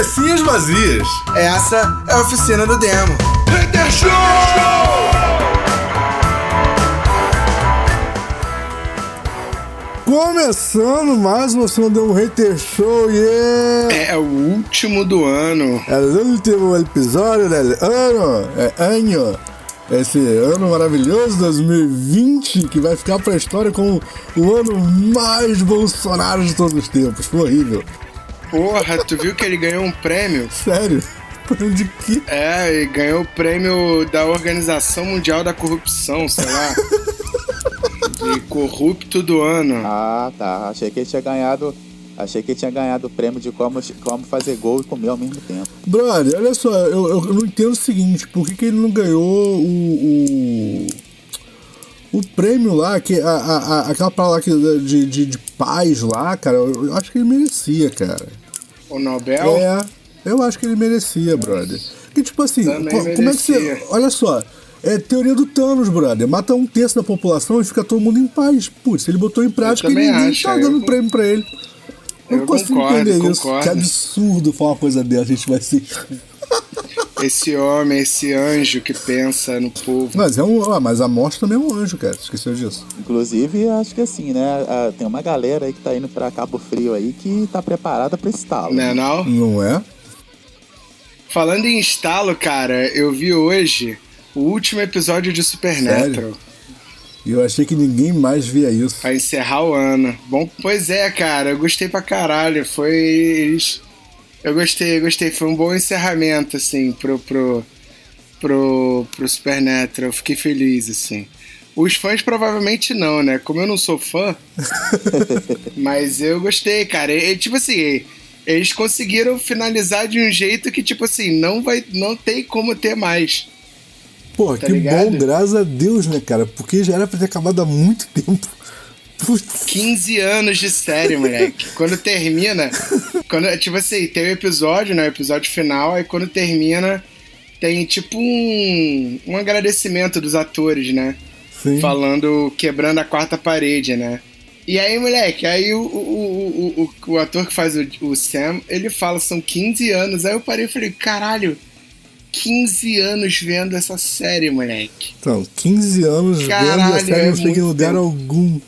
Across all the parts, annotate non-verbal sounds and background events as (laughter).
cabecinhas vazias. Essa é a oficina do demo. Hater Show! Começando mais uma oficina do Hater Show, yeah! É o último do ano. É o último episódio do ano, é ano. Esse ano maravilhoso 2020 que vai ficar pra história como o ano mais Bolsonaro de todos os tempos. Foi horrível. Porra, tu viu que ele ganhou um prêmio? Sério? Prêmio de quê? É, ele ganhou o prêmio da Organização Mundial da Corrupção, sei lá. de corrupto do ano. Ah, tá. Achei que ele tinha ganhado. Achei que ele tinha ganhado o prêmio de como, como fazer gol e comer ao mesmo tempo. Brother, olha só, eu, eu não entendo o seguinte, por que, que ele não ganhou o. o, o prêmio lá, que a, a, a- aquela palavra lá que, de, de, de paz lá, cara, eu, eu acho que ele merecia, cara. O Nobel? É, eu acho que ele merecia, brother. Que tipo assim, Também como é que você. Olha só, é teoria do Thanos, brother. Mata um terço da população e fica todo mundo em paz. Putz, ele botou em prática e ninguém acho, tá eu dando con- prêmio pra ele. Eu não Eu consigo concordo, entender isso. concordo. Que absurdo falar uma coisa dessa, a gente vai ser. Esse homem, esse anjo que pensa no povo. Mas, é um, ah, mas a morte também é um anjo, cara. Esqueceu disso. Inclusive, acho que assim, né? Tem uma galera aí que tá indo pra Cabo Frio aí que tá preparada pra esse talo. Né, não? Não é? Falando em estalo, cara, eu vi hoje o último episódio de Supernatural. E eu achei que ninguém mais via isso. Pra encerrar o ano. Bom, pois é, cara, eu gostei pra caralho. Foi. Eu gostei, eu gostei. Foi um bom encerramento, assim, pro, pro, pro, pro Supernatural. Eu fiquei feliz, assim. Os fãs provavelmente não, né? Como eu não sou fã. (laughs) mas eu gostei, cara. E, tipo assim, eles conseguiram finalizar de um jeito que, tipo assim, não vai. Não tem como ter mais. Pô, Tá que ligado? bom, graças a Deus, né, cara? Porque já era pra ter acabado há muito tempo. Putz. 15 anos de série, moleque. Quando termina. Quando, tipo assim, tem o episódio, né? O episódio final, aí quando termina, tem tipo um, um agradecimento dos atores, né? Sim. Falando, quebrando a quarta parede, né? E aí, moleque, aí o, o, o, o, ator que faz o, Sam, ele fala, são 15 anos. Aí eu parei e falei, caralho, 15 anos vendo essa série, moleque. Então, 15 anos vendo a série é não chega em muito lugar algum.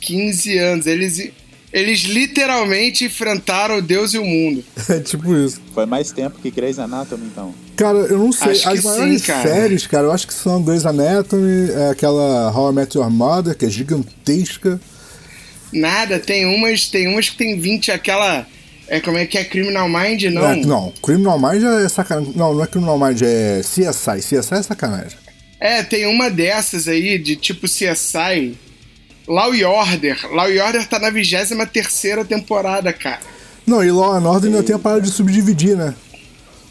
15 anos. Eles, eles literalmente enfrentaram o Deus e o mundo. (laughs) É tipo isso. Foi mais tempo que Grey's Anatomy, então. Cara, eu não sei. Acho As que maiores sim, cara. séries, cara, eu acho que são Grey's Anatomy, é aquela How I Met Your Mother, que é gigantesca. Nada, tem umas, tem umas que tem 20, aquela. É como é que é Criminal Mind, não? É, não, Criminal Mind é sacanagem. Não, não é Criminal Mind, é CSI. CSI é sacanagem. É, tem uma dessas aí, de tipo CSI. Law Order. Law Order tá na 23 terceira temporada, cara. Não, e Law and Order ainda tem a parada de subdividir, né?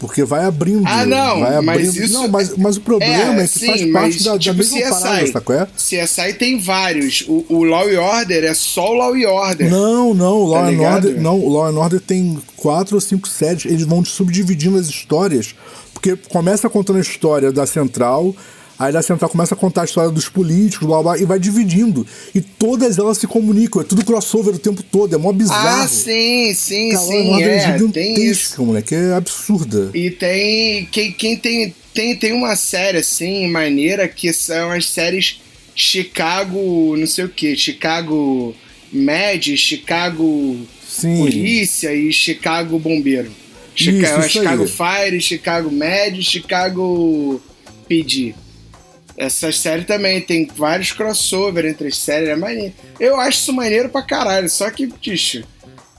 Porque vai abrindo. Ah, não, vai mas abrindo. isso- Não, mas, mas o problema é, que sim, faz mas, parte da, da tipo, mesma parada, sacou? É? CSI tem vários. O, o Law Order é só o Law e Order. Não, não, o Law Tá and? Order, não, o Law and Order tem quatro ou cinco séries, eles vão subdividindo as histórias, porque começa contando a história da Central, aí da Central começa a contar a história dos políticos, blá blá, e vai dividindo. E todas elas se comunicam, é tudo crossover o tempo todo, é mó bizarro. Ah, sim, sim, Cara, sim, é, isso. gigantesca, moleque, é absurda. E tem. Quem, quem tem, tem. Tem uma série assim, maneira, que são as séries Chicago. não sei o que, Chicago Med, Chicago Sim. Polícia e Chicago Bombeiro. Chica, Isso, isso Chicago aí. Fire, Chicago Med, Chicago PD. Essa série também tem vários crossover entre as séries, é maneiro. Eu acho isso maneiro pra caralho, só que, bicho,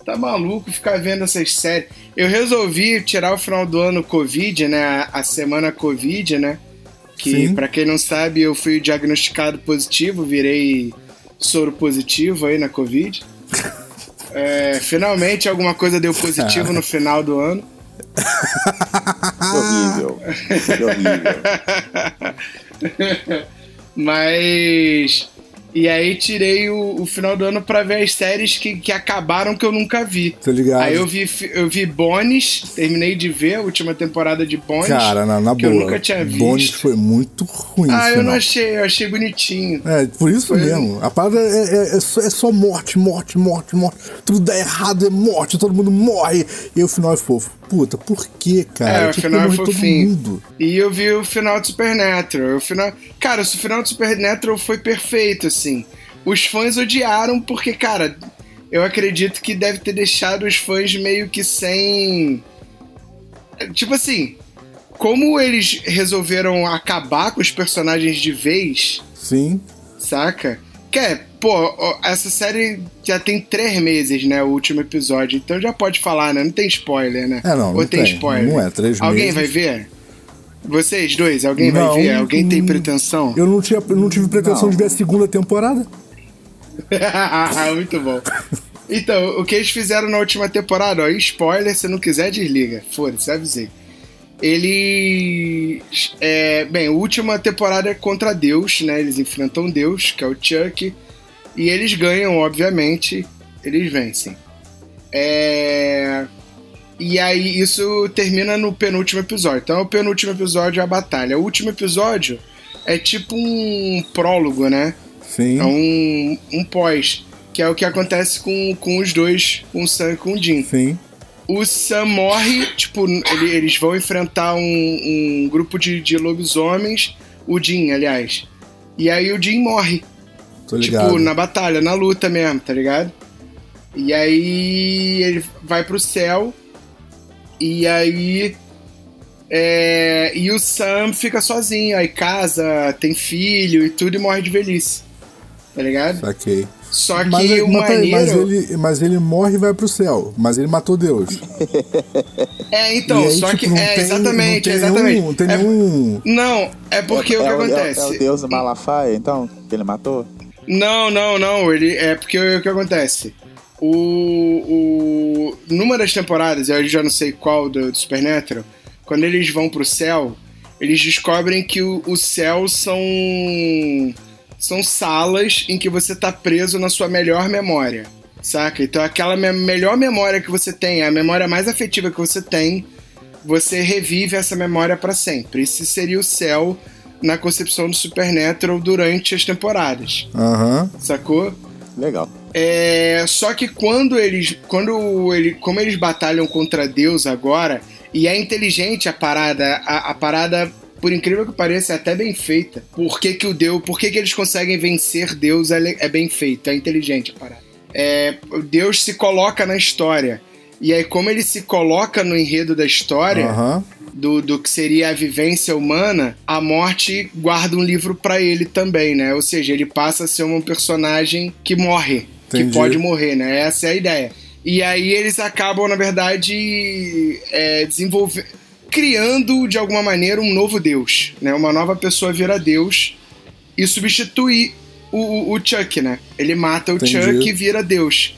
tá maluco ficar vendo essas séries. Eu resolvi tirar o final do ano Covid, né? a- semana Covid, né? Que, Sim. pra quem não sabe, eu fui diagnosticado positivo, virei soro positivo aí na Covid. (laughs) É, finalmente alguma coisa deu positivo no (laughs) final do ano. Que horrível. Que horrível. (laughs) (laughs) Mas E aí tirei o, o final do ano pra ver as séries que, que acabaram que eu nunca vi. Tá ligado? Aí eu vi, eu vi Bones, terminei de ver a última temporada de Bones. Cara, na, na que boa. eu nunca tinha visto. Bones foi muito ruim. Ah, eu não achei, eu achei bonitinho. É, por isso Foi- mesmo. A parada é, é- é só, é só morte, morte, morte, morte. Tudo dá errado, é morte, todo mundo morre. E o final é fofo. Puta, por que, cara? É, o final é fofinho. mundo. E eu vi o final de Supernatural. O final... Cara, o final de Supernatural foi perfeito, assim. Os fãs odiaram porque, cara, eu acredito que deve ter deixado os fãs meio que sem. Tipo assim, como eles resolveram acabar com os personagens de vez, Sim. saca? Que é, pô, essa série já tem três meses, né? O último episódio. Então já pode falar, né? Não tem spoiler, né? É, não, Ou não tem, tem. spoiler? Não é, três Alguém meses. vai ver? Vocês dois, alguém Não, vai ver? Alguém tem hum, pretensão? Eu não, tinha, eu não tive pretensão Não. de ver a segunda temporada. (laughs) Muito bom. Então, o que eles fizeram na última temporada, ó, spoiler, se não quiser, desliga. Foda-se, avisei. Eles. É, bem, a última temporada é contra Deus, né? Eles enfrentam Deus, que é o Chuck. E eles ganham, obviamente. Eles vencem. É. E aí, isso termina no penúltimo episódio. Então, o penúltimo episódio é a batalha. O último episódio é tipo um prólogo, né? Sim. É um, um pós. Que é o que acontece com, com os dois, com o Sam e com o Jim. Sim. O Sam morre, tipo, ele- eles vão enfrentar um, um grupo de, de lobisomens, o Jim, aliás. E aí o Jim morre. Tô ligado. Tipo, na batalha, na luta mesmo, tá ligado? E aí ele vai pro céu. E aí. é, e o Sam fica sozinho, aí casa, tem filho e tudo e morre de velhice. Tá ligado? Saquei. Só que Mas, o mas, peraí, mas maneiro. ele, mas ele morre e vai pro céu. Mas ele matou Deus. É, então, aí, só tipo, que. não É, tem- exatamente, não tem exatamente. Nenhum, não tem É- nenhum. Não, é porque o que é, o- é o- acontece. É o deus do Malafaia, então, que ele matou? Não, não, não. Ele é porque o que acontece. O, o numa das temporadas, eu já não sei qual do, do Supernatural, quando eles vão pro céu, eles descobrem que o, o céu são são salas em que você tá preso na sua melhor memória, saca? Então aquela me- melhor memória que você tem, a memória mais afetiva que você tem, você revive essa memória pra sempre. Esse seria o céu na concepção do Supernatural durante as temporadas, Aham. sacou? Legal. É, só que quando eles, quando ele, como eles batalham contra Deus agora, e é inteligente a parada, a, a parada, por incrível que pareça, é até bem feita. Por que, que o Deus, por que, que eles conseguem vencer Deus é, é bem feito, é inteligente a parada. É, Deus se coloca na história. E aí, como ele se coloca no enredo da história, Aham. do, do que seria a vivência humana, a morte guarda um livro pra ele também, né? Ou seja, ele passa a ser um personagem que morre, Entendi. que pode morrer, né? Essa é a ideia. E aí eles acabam, na verdade, é, desenvolvendo, criando de alguma maneira um novo Deus, né? Uma nova pessoa vira Deus e substitui o, o, o Chuck, né? Ele mata o Entendi. Chuck e vira Deus.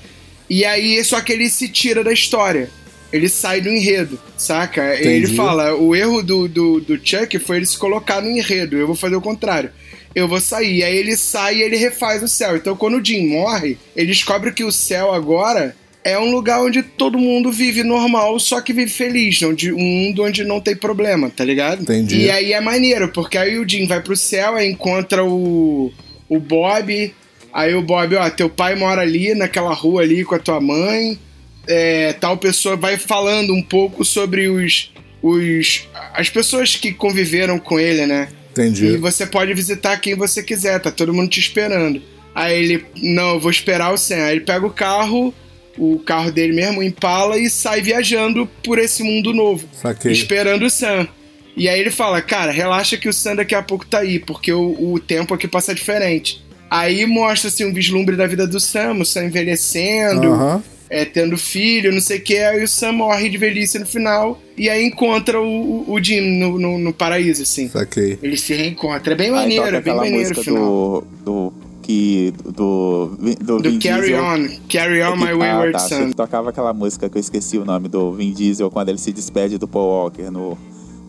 E aí, só que ele se tira da história. Ele sai do enredo, saca? Ele Entendi. fala: o erro do, do, do Chuck foi ele se colocar no enredo. Eu vou fazer o contrário. Eu vou sair. Aí ele sai e ele refaz o céu. Então, quando o Jim morre, ele descobre que o céu agora é um lugar onde todo mundo vive normal, só que vive feliz. Onde, um mundo onde não tem problema, tá ligado? Entendi. E aí é maneiro, porque aí o Jim vai pro céu, aí encontra o, o Bob. Aí o Bob, ó, teu pai mora ali naquela rua ali com a tua mãe. É, tal pessoa vai falando um pouco sobre os, os as pessoas que conviveram com ele, né? E Entendi. você pode visitar quem você quiser, tá todo mundo te esperando. Aí ele, não, eu vou esperar o Sam. Aí ele pega o carro, o carro dele mesmo, o Impala, e sai viajando por esse mundo novo Saquei. esperando o Sam. E aí ele fala, cara, relaxa que o Sam daqui a pouco tá aí, porque o, o tempo aqui passa diferente. Aí mostra assim, um vislumbre da vida do Sam, o Sam envelhecendo, Aham. é, tendo filho, não sei o que, aí o Sam morre de velhice no final, e aí encontra o, o, o Jim no, no, no paraíso, assim. Saquei. Ele se reencontra. É bem maneiro, é bem maneiro o final. do, do que do do, Do Vin Carry Diesel. On, Carry On É My Wayward tá, achei Son. que tocava aquela música que eu esqueci o nome do Vin Diesel quando ele se despede do Paul Walker no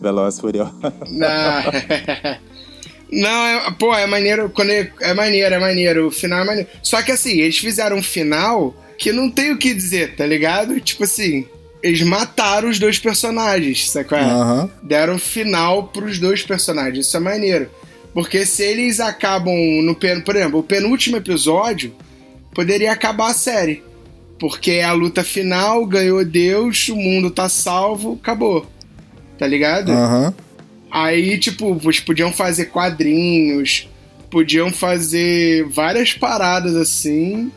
Veloz e Furioso. Ah, (laughs) Não, é, pô, é maneiro. Quando é, é maneiro, é maneiro. O final é maneiro. Só que assim, eles fizeram um final que não tem o que dizer, tá ligado? Tipo assim, eles mataram os dois personagens, sacou? Aham. Deram final pros dois personagens. Isso é maneiro. Porque se eles acabam no pen, por exemplo, o penúltimo episódio poderia acabar a série. Porque é a luta final, ganhou Deus, o mundo tá salvo, acabou. Tá ligado? Aham. Aí, tipo, eles podiam fazer quadrinhos, podiam fazer várias paradas assim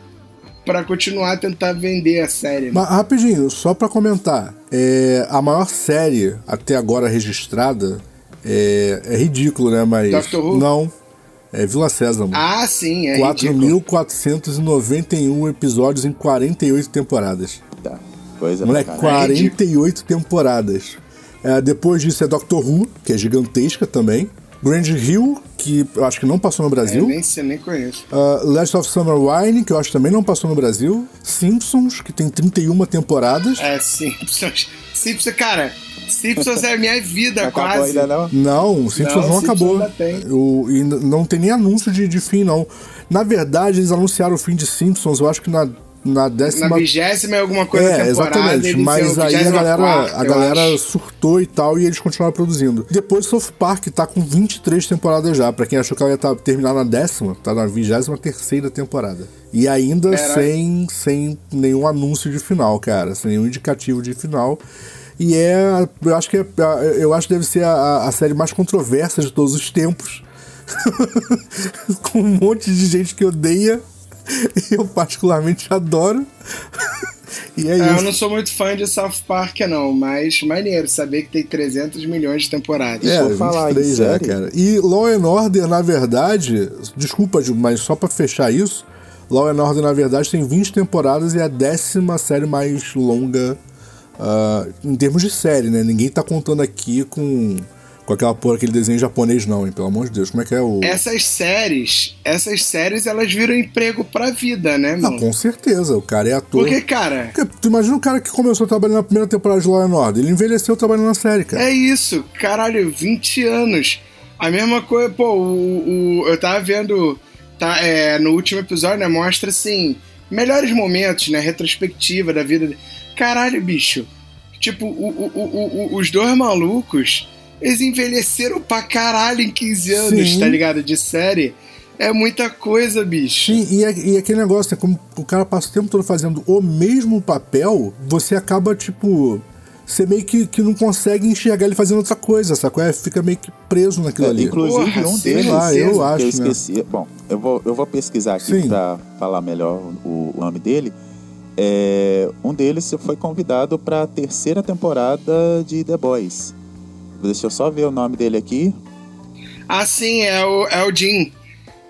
pra continuar a tentar vender a série. né? Mas rapidinho, só pra comentar. É, a maior série até agora registrada é, é ridículo, né? Mas. Doctor Who? Não. É Vila Sésamo. Ah, sim, é ridículo. 4.491 episódios em 48 temporadas. Tá. Coisa Moleque, pra caralho. 48 temporadas. É, depois disso é Doctor Who, que é gigantesca também. Grand Hill, que eu acho que não passou no Eu Brasil. nem sei, nem conheço. Uh, Last of Summer Wine, que eu acho que também não passou no Brasil. Simpsons, que tem 31 temporadas. É, Simpsons. Simpsons, cara, Simpsons é a minha vida, Não acabou quase. ainda não? Não, o Simpsons Não, não, acabou. ainda tem. O- e não tem nem anúncio de, de fim, não. Na verdade, eles anunciaram o fim de Simpsons, eu acho que na, na décima. Na vigésima é alguma coisa É, temporada. exatamente. Mas aí a 24ª, galera, a eu galera surtou e tal, e eles continuaram produzindo. Depois South Park tá com 23 temporadas já. Pra quem achou que ela ia tá- terminar na décima, tá na 23 terceira temporada. E ainda sem, sem nenhum anúncio de final, cara. Sem nenhum indicativo de final. E é. Eu acho que, é, eu acho que deve ser a, a série mais controversa de todos os tempos. (laughs) com um monte de gente que odeia. Eu particularmente adoro. E é, É, eu isso. não sou muito fã de South Park, não, mas maneiro saber que tem 300 milhões de temporadas. É, for falar em 23 já, série- cara. E Law and Order, na verdade, desculpa, Ju, mas só pra fechar isso, Law and Order, na verdade, tem 20 temporadas e é a décima série mais longa ah, em termos de série, né? Ninguém tá contando aqui com, com aquela porra, aquele desenho japonês, não, hein? Pelo amor de Deus, como é que é o. Essas séries, essas séries, elas viram emprego pra vida, né, Ah, mano? com certeza, o cara é ator. Porque, cara, Porque tu imagina o cara que começou trabalhando na primeira temporada de Law Order, ele envelheceu trabalhando na série, cara. é isso, caralho, 20 anos. A mesma coisa, pô, o, o- eu tava vendo tá, é, no último episódio, né? Mostra assim, melhores momentos, né? Retrospectiva da vida. Caralho, bicho. Tipo, o- o- o- o- os dois malucos, eles envelheceram pra caralho em 15 anos, Sim. tá ligado? De série. É muita coisa, bicho. Sim, e, é- e aquele negócio, né, como o cara passa o tempo todo fazendo o mesmo papel, você acaba, tipo. Você meio que, que não consegue enxergar ele fazendo outra coisa, sacou? É, fica meio que preso naquilo É, ali. inclusive, Porra, um sei deles lá, eu que acho, né? eu esqueci. Bom, eu vou, eu vou pesquisar aqui Sim. pra falar melhor o, o nome dele. É, um deles foi convidado para a terceira temporada de The Boys. Deixa eu só ver o nome dele aqui. Ah, sim, é o, é o Jim.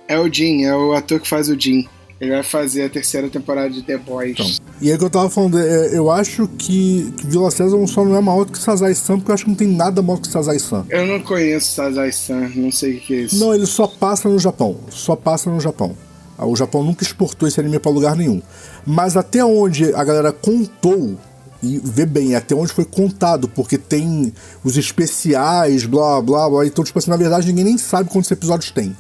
É o Jim, é o ator que faz o Jim. Ele vai fazer a terceira temporada de The Boys. Então, e aí que eu tava falando, é, eu acho que, que Vila César só não é maior do que Sazai-san, porque eu acho que não tem nada maior que Sazai-san. Eu não conheço Sazai-san, não sei o que é isso. Não, ele só passa no Japão. Só passa no Japão. Ah, O Japão nunca exportou esse anime pra lugar nenhum. Mas até onde a galera contou, e vê bem, até onde foi contado, porque tem os especiais, blá blá blá. Então, tipo assim, na verdade ninguém nem sabe quantos episódios tem.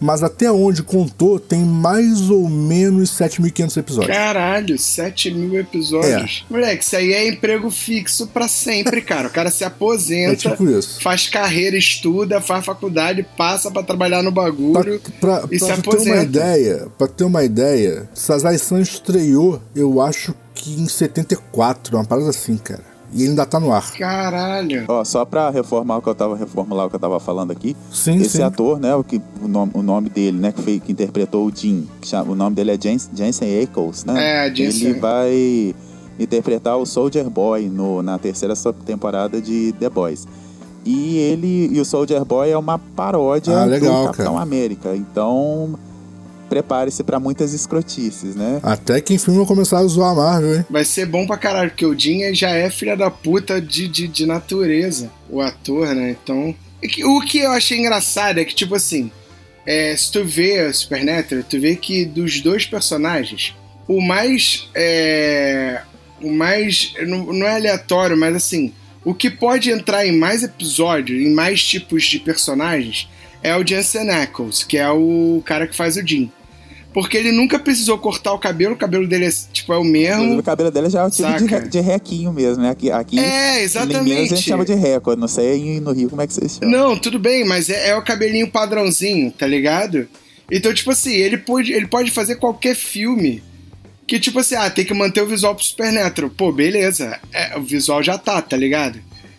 Mas até onde contou, tem mais ou menos 7.500 episódios. Caralho, 7 mil episódios. É. Moleque, isso aí é emprego fixo pra sempre, cara. O cara se aposenta, É tipo isso. faz carreira, estuda, faz faculdade, passa pra trabalhar no bagulho Pra, pra, e se pra tu ter uma aposenta. ideia, pra ter uma ideia, Sazai-san estreou, eu acho que em 74, uma parada assim, cara. E ele ainda tá no ar. Caralho. Ó, só pra reformar o que eu tava reformular o que eu tava falando aqui. Sim, Esse sim. ator, né, o, que, o, nome, o nome dele, né, que, fez, que interpretou o Jim, que chama- o nome dele é Jens- Jensen Ackles, né? É, Jensen. Ele vai interpretar o Soldier Boy no, na terceira temporada de The Boys. E ele e o Soldier Boy é uma paródia Ah, legal, do Capitão cara. América. Então, prepare-se pra muitas escrotices, né? Até que enfim vão começar a zoar a Marvel, hein? Vai ser bom pra caralho, porque o Jim já é filha da puta de, de, de natureza, o ator, né? Então. é O que eu achei engraçado é que, tipo assim, é, se tu vê a Supernatural, tu vê que dos dois personagens, o mais. É, o mais. Não, não é aleatório, mas assim. O que pode entrar em mais episódios, em mais tipos de personagens, é o Jensen Ackles, que é o cara que faz o Jim. Porque ele nunca precisou cortar o cabelo, o cabelo dele é, tipo, é o mesmo. O cabelo dele já é o tipo de, de requinho mesmo, né? Aqui, aqui É, exatamente. Minas a gente chama de reco. eu Não sei no Rio como é que vocês chamam. Não, tudo bem, mas é, é o cabelinho padrãozinho, tá ligado? Então, tipo assim, ele pode, ele pode fazer qualquer filme que, tipo assim, ah, tem que manter o visual pro Supernatural. Pô, beleza, é, o visual já tá, tá ligado?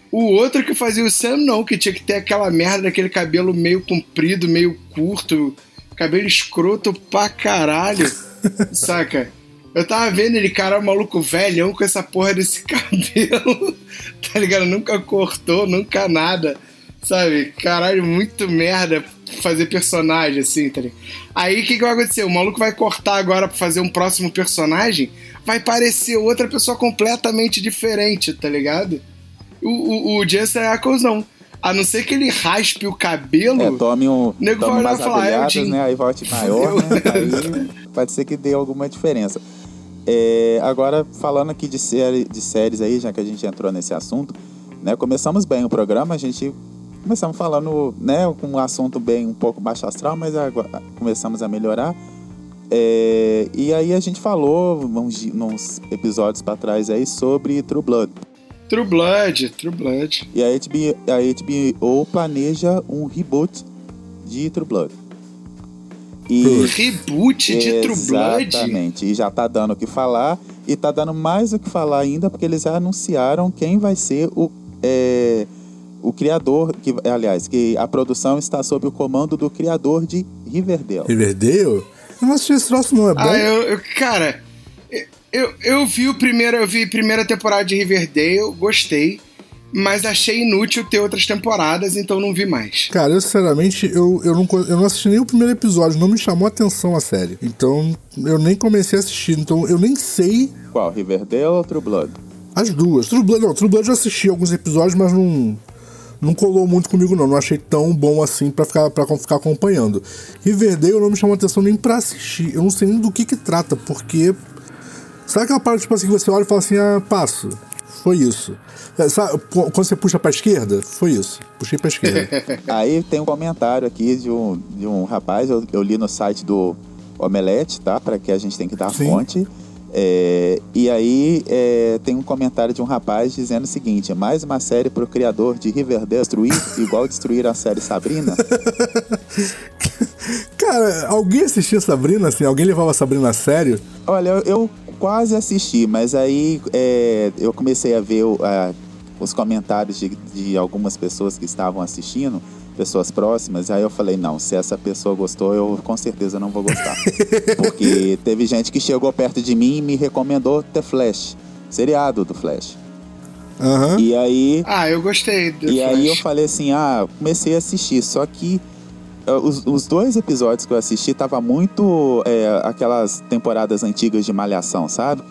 O outro que fazia o Sam, não, que tinha que ter aquela merda daquele cabelo meio comprido, meio curto, cabelo escroto pra caralho, (laughs) saca? Eu tava vendo ele, cara, maluco velhão com essa porra desse (laughs) cabelo, tá ligado? Nunca cortou, nunca nada, sabe? Caralho, muito merda fazer personagem assim, tá ligado? Aí o que, que vai acontecer? O maluco vai cortar agora pra fazer um próximo personagem, vai parecer outra pessoa completamente diferente, tá ligado? O, o, o Jensen Ackles não. A não ser que ele raspe o cabelo. É, tome, um, Nego tome vai falar, é o agulhadas, Jim. né? Aí volte (laughs) maior, né? Aí pode ser que dê alguma diferença. É, agora, falando aqui de, série, de séries aí, já que a gente entrou nesse assunto, né? Começamos bem o programa, a gente começamos falando, né? Com um assunto bem um pouco baixo astral, mas agora começamos a melhorar. É, e aí a gente falou uns, uns episódios para trás aí sobre True Blood. True Blood, True Blood. E a HBO, a HBO planeja um reboot de True Blood. E, Reboot de True Blood? Exatamente. E já tá dando o que falar. E tá dando mais o que falar ainda, porque eles já anunciaram quem vai ser o, é, o criador. Que, aliás, que a produção está sob o comando do criador de Riverdale. Riverdale? Eu não assisti esse troço, não. É bom? Ah, eu, eu- cara, eu, eu vi o primeiro, eu vi a primeira temporada de Riverdale, gostei, mas achei inútil ter outras temporadas, então não vi mais. Cara, eu sinceramente, eu, eu, não, eu não assisti nem o primeiro episódio, não me chamou a atenção a série. Então, eu nem comecei a assistir. Então, eu nem sei Qual? Riverdale ou True Blood? as duas. True Blood, não, True Blood eu assisti alguns episódios, mas não, não colou muito comigo, não. Não achei tão bom assim pra ficar, pra ficar acompanhando. Riverdale não me chamou a atenção nem pra assistir. Eu não sei nem do que que trata, porque. Sabe aquela parte, tipo assim, que você olha e fala assim, ah, passo. Foi isso. É, Sabe, quando você puxa pra esquerda? Foi isso. Puxei pra esquerda. (laughs) Aí tem um comentário aqui de um, de um rapaz, eu, eu li no site do Omelete, tá? Para que a gente tem que dar Sim. fonte. É, e aí é, tem um comentário de um rapaz dizendo o seguinte: mais uma série pro criador de Riverdale destruir, igual destruir a série Sabrina. (laughs) Cara, alguém assistia Sabrina, assim? Alguém levava a Sabrina a sério? Olha, eu, eu quase assisti, mas aí é, eu comecei a ver a- os comentários de, de algumas pessoas que estavam assistindo, pessoas próximas, aí eu falei, não, se essa pessoa gostou, eu com certeza não vou gostar. (laughs) Porque teve gente que chegou perto de mim e me recomendou The Flash, seriado do Flash. Aham. E aí Ah, eu gostei do e aí eu Flash. falei assim, ah, comecei a assistir, só que os, os dois episódios que eu assisti tava muito é, aquelas temporadas antigas de Malhação, sabe?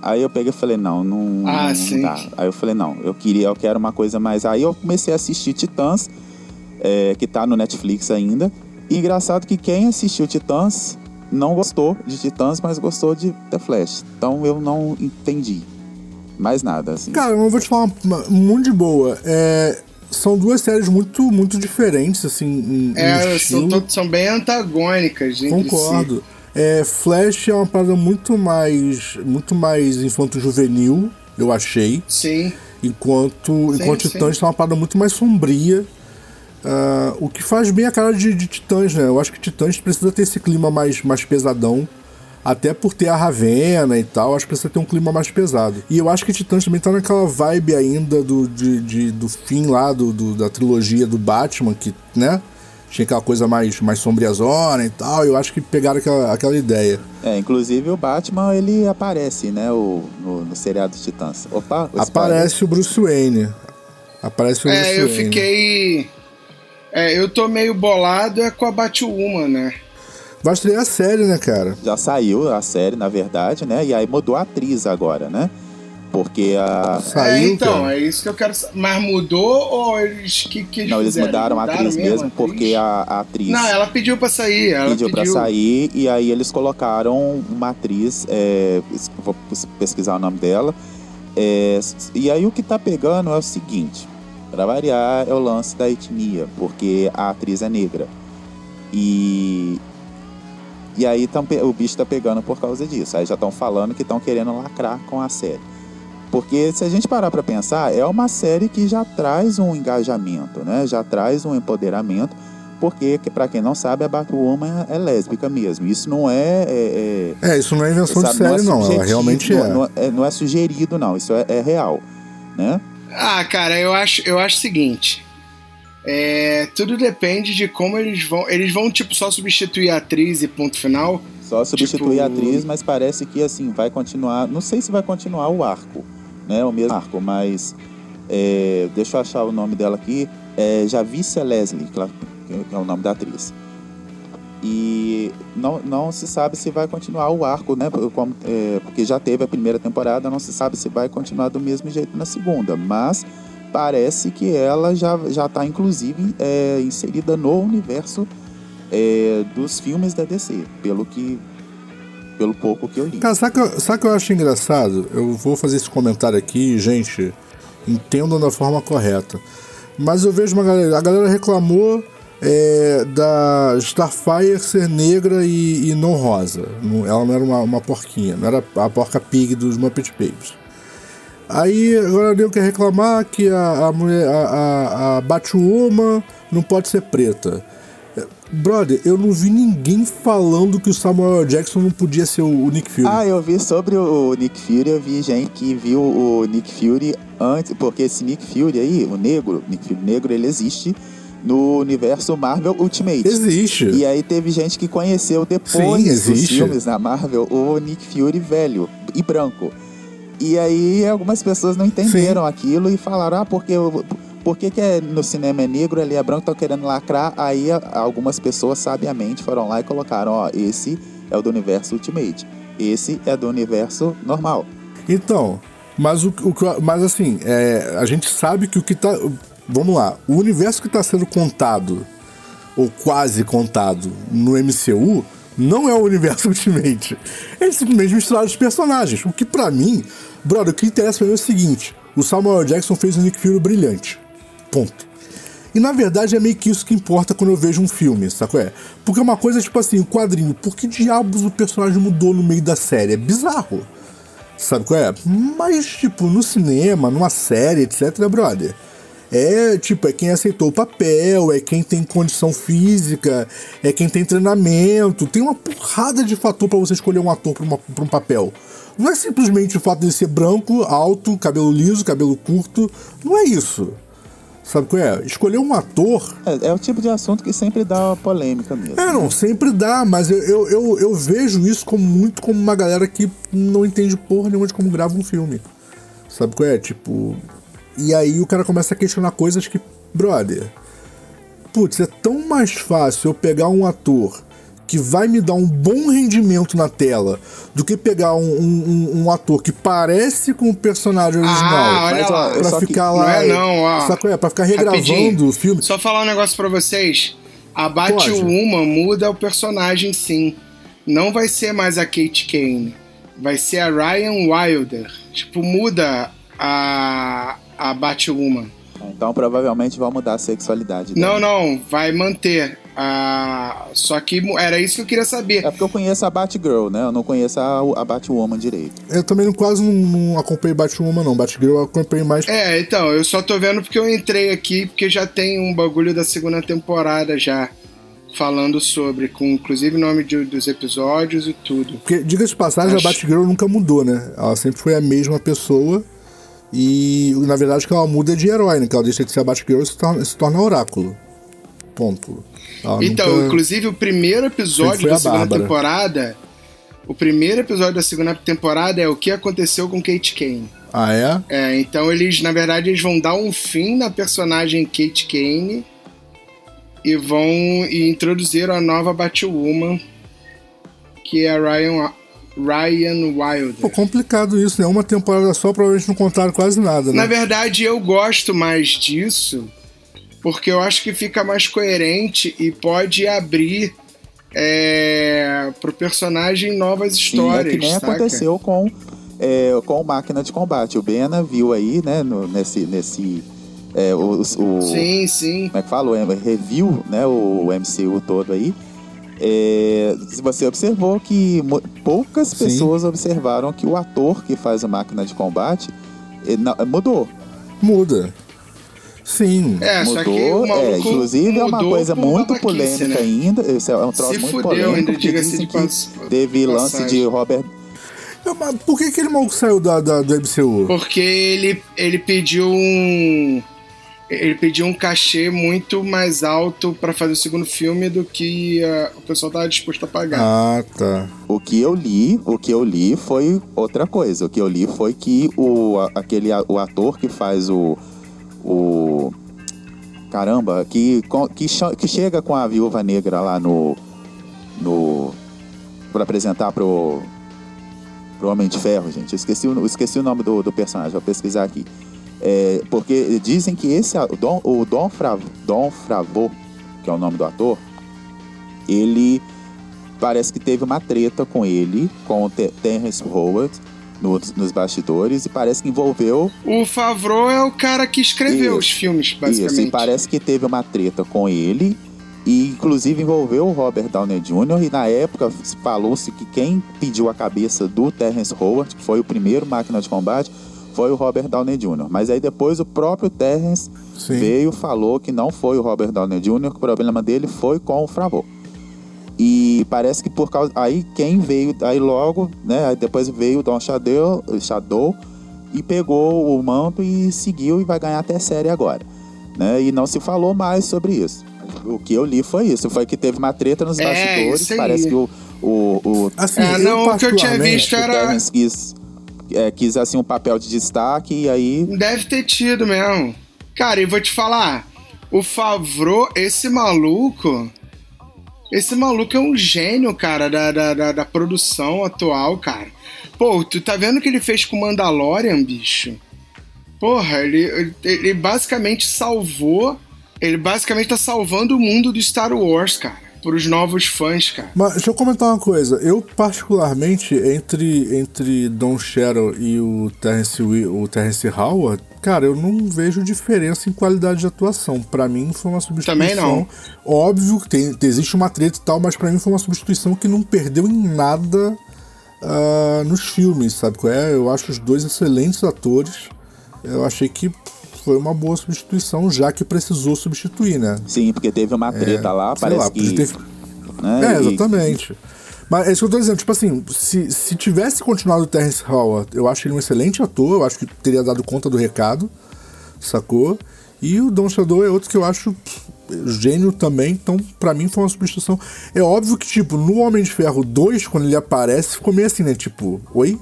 Aí eu peguei e falei, não, não, Ah, não sim. dá. Aí eu falei, não, eu queria, eu quero uma coisa mais. Aí eu comecei a assistir Titãs, é, que tá no Netflix ainda. E engraçado que quem assistiu Titãs não gostou de Titãs, mas gostou de The Flash. Então eu não entendi mais nada, assim. Cara, eu vou te falar uma, uma- muito de boa. É, são duas séries muito, muito diferentes, assim, em, em É, estilo. são, são bem antagônicas Concordo. É, Flash é uma parada muito mais, muito mais infanto-juvenil, eu achei. si. Sim. Enquanto, Sim, enquanto sim. Titãs é uma parada muito mais sombria. ah, o que faz bem a cara de, de Titãs, né? Eu acho que Titãs precisa ter esse clima mais, mais pesadão. Até por ter a Ravena e tal, acho que precisa ter um clima mais pesado. E eu acho que Titãs também tá naquela vibe ainda do, de, de- do fim lá do, do- da trilogia do Batman, que, né? Tinha aquela coisa mais, mais sombriazona e tal. Eu acho que pegaram aquela, aquela ideia. É, inclusive o Batman, ele aparece, né, o, no, no seriado Titãs. Opa, o Aparece o Bruce Wayne. Aparece o Bruce É, eu Wayne. fiquei. É, eu tô meio bolado é com a Batwoman, né? Vai estrear a série, né, cara? Já saiu a série, na verdade, né, e aí mudou a atriz agora, né, porque a... Saiu, é, então, cara. é isso que eu quero saber. Mas mudou ou eles. Que, que eles Não, eles fizeram? mudaram a atriz mesmo mesmo, atriz? porque a, a atriz Não, ela pediu pra sair. Ela pediu pediu, pra sair, e aí eles colocaram uma atriz, é, vou pes- pesquisar o nome dela, é, e aí o que tá pegando é o seguinte... Pra variar, é o lance da etnia, porque a atriz é negra. E. E aí tão, o bicho tá pegando por causa disso. Aí já estão falando que estão querendo lacrar com a série. Porque se a gente parar para pensar, é uma série que já traz um engajamento, né? Já traz um empoderamento. Porque, para quem não sabe, a Batwoman é lésbica mesmo. Isso não é. É, é, é isso não é invenção sabe, de série, não. É não. Ela realmente é. Não, é. Não é sugerido, não. Isso é, é real. Né? Ah, cara, eu acho, eu acho o seguinte. É, tudo depende de como eles vão. Eles vão, tipo, só substituir a atriz e ponto final. Só substituir tipo... a atriz, mas parece que assim, vai continuar. Não sei se vai continuar o arco, né? O mesmo arco, mas. É, deixa eu achar o nome dela aqui. É Javicia Leslie, que é o nome da atriz. E não, não se sabe se vai continuar o arco, né? Como, é, porque já teve a primeira temporada, não se sabe se vai continuar do mesmo jeito na segunda. Mas parece que ela já já está inclusive é, inserida no universo é, dos filmes da DC, pelo que pelo pouco que eu li. Cara, sabe que, que eu acho engraçado? Eu vou fazer esse comentário aqui, gente, entendam da forma correta. Mas eu vejo uma galera, a galera reclamou é, da Starfire ser negra e, e, não rosa. Ela não era uma, uma porquinha, não era a porca pig dos Muppet Babies. Aí agora eu quer reclamar que a, a mulher, a, a, a Batwoman não pode ser preta. Brother, eu não vi ninguém falando que o Samuel Jackson não podia ser o, Nick Fury. Ah, eu vi sobre o Nick Fury, eu vi gente que viu o Nick Fury antes, porque esse Nick Fury aí, o negro, Nick Fury negro, ele existe no universo Marvel Ultimate. Existe. E aí teve gente que conheceu depois Sim, dos filmes da Marvel o Nick Fury velho e branco. E aí algumas pessoas não entenderam Sim. aquilo e falaram, ah, porque por que, que é, no cinema é negro, ele é branco, estão querendo lacrar. Aí algumas pessoas sabiamente foram lá e colocaram, ó, esse é o do universo Ultimate. Esse é do universo normal. Então, mas o, o mas assim, é, a gente sabe que o que tá. Vamos lá, o universo que está sendo contado, ou quase contado, no MCU, não é o universo (laughs) Ultimate. É simplesmente misturar os personagens. O que para mim, brother, o que interessa pra mim é o seguinte: o Samuel Jackson fez um Nick Fury brilhante. Ponto. E na verdade é meio que isso que importa quando eu vejo um filme, saco é? Porque é uma coisa tipo assim, o quadrinho, por que diabos o personagem mudou no meio da série? É bizarro. Sabe qual é? Mas, tipo, no cinema, numa série, etc, brother. É, tipo, é quem aceitou o papel, é quem tem condição física, é quem tem treinamento. Tem uma porrada de fator para você escolher um ator pra um papel. Não é simplesmente o fato de ser branco, alto, cabelo liso, cabelo curto. Não é isso. Sabe qual é? Escolher um ator. É, é, o tipo de assunto que sempre dá polêmica mesmo. É, não, sempre dá, mas eu, eu, eu, eu, vejo isso como muito como uma galera que não entende porra nenhuma de como grava um filme. Sabe qual é? Tipo. E aí o cara começa a questionar coisas que, brother. Putz, é tão mais fácil eu pegar um ator que vai me dar um bom rendimento na tela do que pegar um, um, um ator que parece com o personagem original ah, olha lá. pra ficar que... lá. Não é não, ó. Saco é? Pra ficar regravando Rapidinho. o filme. Só falar um negócio pra vocês. A Batwoman muda o personagem sim. Não vai ser mais a Kate Kane. Vai ser a Ryan Wilder. Tipo, muda a, a Batwoman. Então provavelmente vai mudar a sexualidade. Dela. Não, não, vai manter. Ah, só que era isso que eu queria saber. É porque eu conheço a Batgirl, né? Eu não conheço a, a Batwoman direito. Eu também quase não, não acompanhei Batwoman, não. Batgirl eu acompanhei mais. É, então, eu só tô vendo porque eu entrei aqui, porque já tem um bagulho da segunda temporada já. Falando sobre, com inclusive nome de, dos episódios e tudo. Porque, diga de passagem, Acho... a Batgirl nunca mudou, né? Ela sempre foi a mesma pessoa. E na verdade que ela muda de herói, né? Que ela deixa de ser a Batgirl e se torna, se torna oráculo. Ponto. Ela então, nunca... inclusive o primeiro episódio da segunda Bárbara. temporada. O primeiro episódio da segunda temporada é o que aconteceu com Kate Kane. Ah, é? É, então eles, na verdade, eles vão dar um fim na personagem Kate Kane e vão e introduzir a nova Batwoman, que é a Ryan Ryan Wilder. Pô, complicado isso, né? Uma temporada só, provavelmente não contaram quase nada, né? Na verdade, eu gosto mais disso, porque eu acho que fica mais coerente e pode abrir é, pro personagem novas histórias. Sim, é que nem saca? aconteceu com, é, com Máquina de Combate. O Bena viu aí, né, no, nesse, nesse é, o, o, Sim, sim. como é que fala? O review, né? O MCU todo aí. É, se você observou que poucas Sim. pessoas observaram que o ator que faz a máquina de combate ele não- mudou. Muda. Sim. É, só que mudou, é, inclusive é uma coisa muito polêmica né? ainda. Esse é um troço Se muito fudeu polêmico. ainda, porque diga-se dizem de que pass- teve lance passagem. de Robert. É, mas Por que aquele maluco saiu da, da- do MCU? Porque ele, ele pediu um. Ele pediu um cachê muito mais alto pra fazer o segundo filme do que ah, o pessoal tava disposto a pagar. Ah, tá. O que eu li, o que eu li foi outra coisa. O que eu li foi que o, aquele, o ator que faz o. o caramba, que, que, que chega com a viúva negra lá no. no para apresentar pro. pro Homem de Ferro, gente. Eu esqueci, o- esqueci o nome do, do personagem, vou pesquisar aqui. É, porque dizem que esse. Dom, o Dom, Fra, Dom Fravô, que é o nome do ator, ele parece que teve uma treta com ele, com o Te- Terrence Howard, nos, nos bastidores, e parece que envolveu. O Favreau é o cara que escreveu Isso. os filmes, Isso, basicamente. e parece que teve uma treta com ele, e inclusive envolveu o Robert Downey Jr., e na época falou-se que quem pediu a cabeça do Terrence Howard, que foi o primeiro máquina de combate, foi o Robert Downey Jr. Mas aí depois o próprio Terrence Sim. veio falou que não foi o Robert Downey Jr., que o problema dele foi com o Favreau. E parece que por causa. Aí quem veio, aí logo, né? Aí depois veio o Don Shadow, Shadow e pegou o manto e seguiu e vai ganhar até série agora. Né? E não se falou mais sobre isso. O que eu li foi isso. Foi que teve uma treta nos É, bastidores. isso aí. Parece que o, o, o, Assim, É, não, o que eu tinha visto o era. Terrence quis, é, quis assim um papel de destaque e aí. Deve ter tido mesmo. Cara, e vou te falar, o Favreau, esse maluco. Esse maluco é um gênio, cara, da, da, da, da produção atual, cara. Pô, tu tá vendo o que ele fez com Mandalorian, bicho? Porra, ele, ele basicamente salvou. Ele basicamente tá salvando o mundo do Star Wars, cara. Pros novos fãs, cara. Mas deixa eu comentar uma coisa. Eu, particularmente, entre, entre Don Cheryl e o Terrence, o Terrence Howard, cara, eu não vejo diferença em qualidade de atuação. Pra mim foi uma substituição. Também não. Óbvio que tem, existe uma treta e tal, mas pra mim foi uma substituição que não perdeu em nada ah, nos filmes, sabe é? Eu acho os dois excelentes atores. Eu achei que foi uma boa substituição, já que precisou substituir, né? Sim, porque teve uma treta lá, Sei parece lá, que. teve- né, é, exatamente. Mas é isso que eu tô dizendo, tipo assim, se, se tivesse continuado o Terrence Howard, eu acho ele um excelente ator, eu acho que teria dado conta do recado, sacou? E o Don Shadow é outro que eu acho gênio também, então pra mim foi uma substituição. É óbvio que, tipo, no Homem de Ferro 2, quando ele aparece, ficou meio assim, né? Tipo, oi?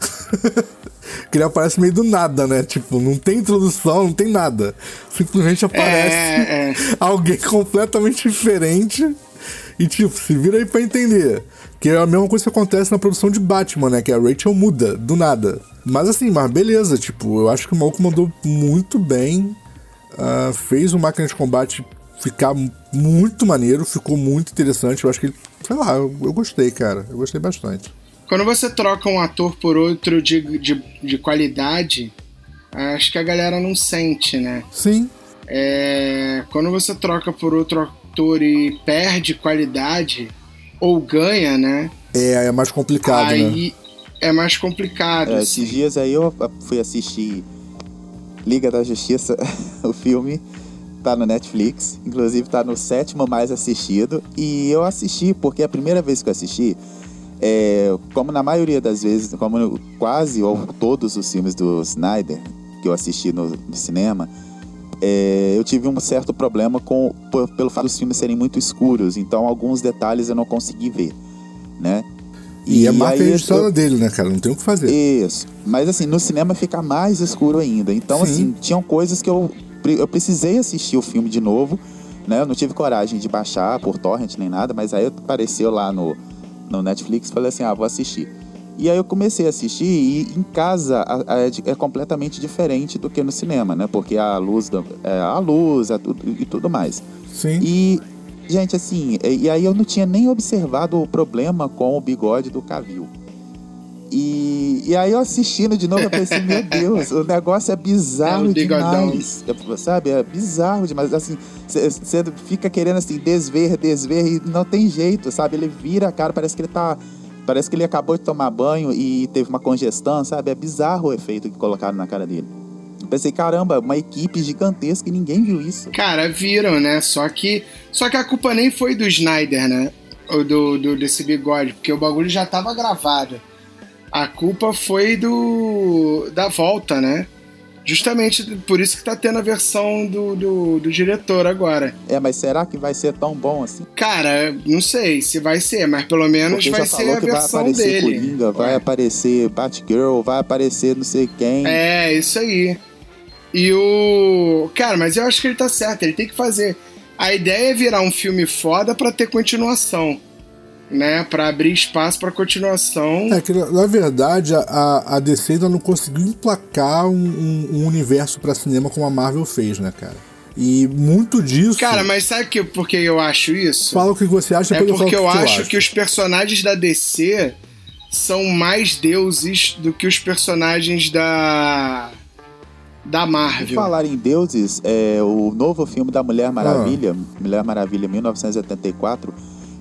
(laughs) que ele aparece meio do nada, né? Tipo, não tem introdução, não tem nada. Simplesmente aparece É, é. (laughs) alguém completamente diferente e, tipo, se vira aí pra entender. Que é a mesma coisa que acontece na produção de Batman, né? Que a Rachel muda, do nada. Mas assim, mas beleza, tipo, eu acho que o maluco mandou muito bem. ah, fez o máquina de combate ficar muito maneiro, ficou muito interessante. Eu acho que ele. Sei lá, eu, eu gostei, cara. Eu gostei bastante. Quando você troca um ator por outro de, de, de qualidade, acho que a galera não sente, né? Sim. É, quando você troca por outro ator e perde qualidade, ou ganha, né? É, é mais complicado, né? aí é mais complicado. É, assim. esses dias aí eu fui assistir Liga da Justiça, (laughs) o filme. Tá no Netflix, inclusive tá no sétimo mais assistido. E eu assisti, porque a primeira vez que eu assisti, é, como na maioria das vezes, como quase ou todos os filmes do Snyder que eu assisti no, no cinema, é, eu tive um certo problema com por- pelo fato dos filmes serem muito escuros, então alguns detalhes eu não consegui ver, né? E, a marca aí registrada eu- dele, né, cara? Não tem o que fazer. isso. Mas assim, no cinema fica mais escuro ainda. Então, Sim. assim, tinham coisas que eu, eu precisei assistir o filme de novo. Né? Eu não tive coragem de baixar por torrent nem nada, mas aí apareceu lá no, no Netflix falei assim, ah, vou assistir. E aí eu comecei a assistir e em casa a- a- é, é completamente diferente do que no cinema, né? Porque a luz, da- é, a luz a tudo, e tudo mais. Sim. E, gente, assim, e, e aí eu não tinha nem observado o problema com o bigode do Cavil. E, E, aí eu assistindo de novo, eu pensei, meu Deus, o negócio é bizarro É bigodão. demais. Sabe? É bizarro demais. Assim, você fica querendo assim, desver, desver, e não tem jeito, sabe? Ele vira a cara, parece que ele tá. Parece que ele acabou de tomar banho e teve uma congestão, sabe? É bizarro o efeito que colocaram na cara dele. Eu pensei, caramba, uma equipe gigantesca e ninguém viu isso. Cara, viram, né? Só que, só que a culpa nem foi do Snyder, né? Ou do, do desse bigode, porque o bagulho já tava gravado. A culpa foi do da volta, né? Justamente por isso que tá tendo a versão do, do, do diretor agora. É, mas será que vai ser tão bom assim? Cara, não sei se vai ser, mas pelo menos Porque vai ser falou a que vai versão aparecer dele. Coringa, vai Ué. aparecer Batgirl, vai aparecer não sei quem. É, isso aí. E o. Cara, mas eu acho que ele tá certo, ele tem que fazer. A ideia é virar um filme foda pra ter continuação. Né? Pra abrir espaço pra continuação. É que, na- na verdade, a, a DC ainda não conseguiu emplacar um, um- um universo pra cinema como a Marvel fez, né, cara? E muito disso. Cara, mas sabe que, por que eu acho isso? Fala o que você acha, É porque eu que acho que os personagens da DC são mais deuses do que os personagens da. da Por Marvel. falar em deuses, é, o novo filme da Mulher Ah. Maravilha, Mulher Maravilha 1984,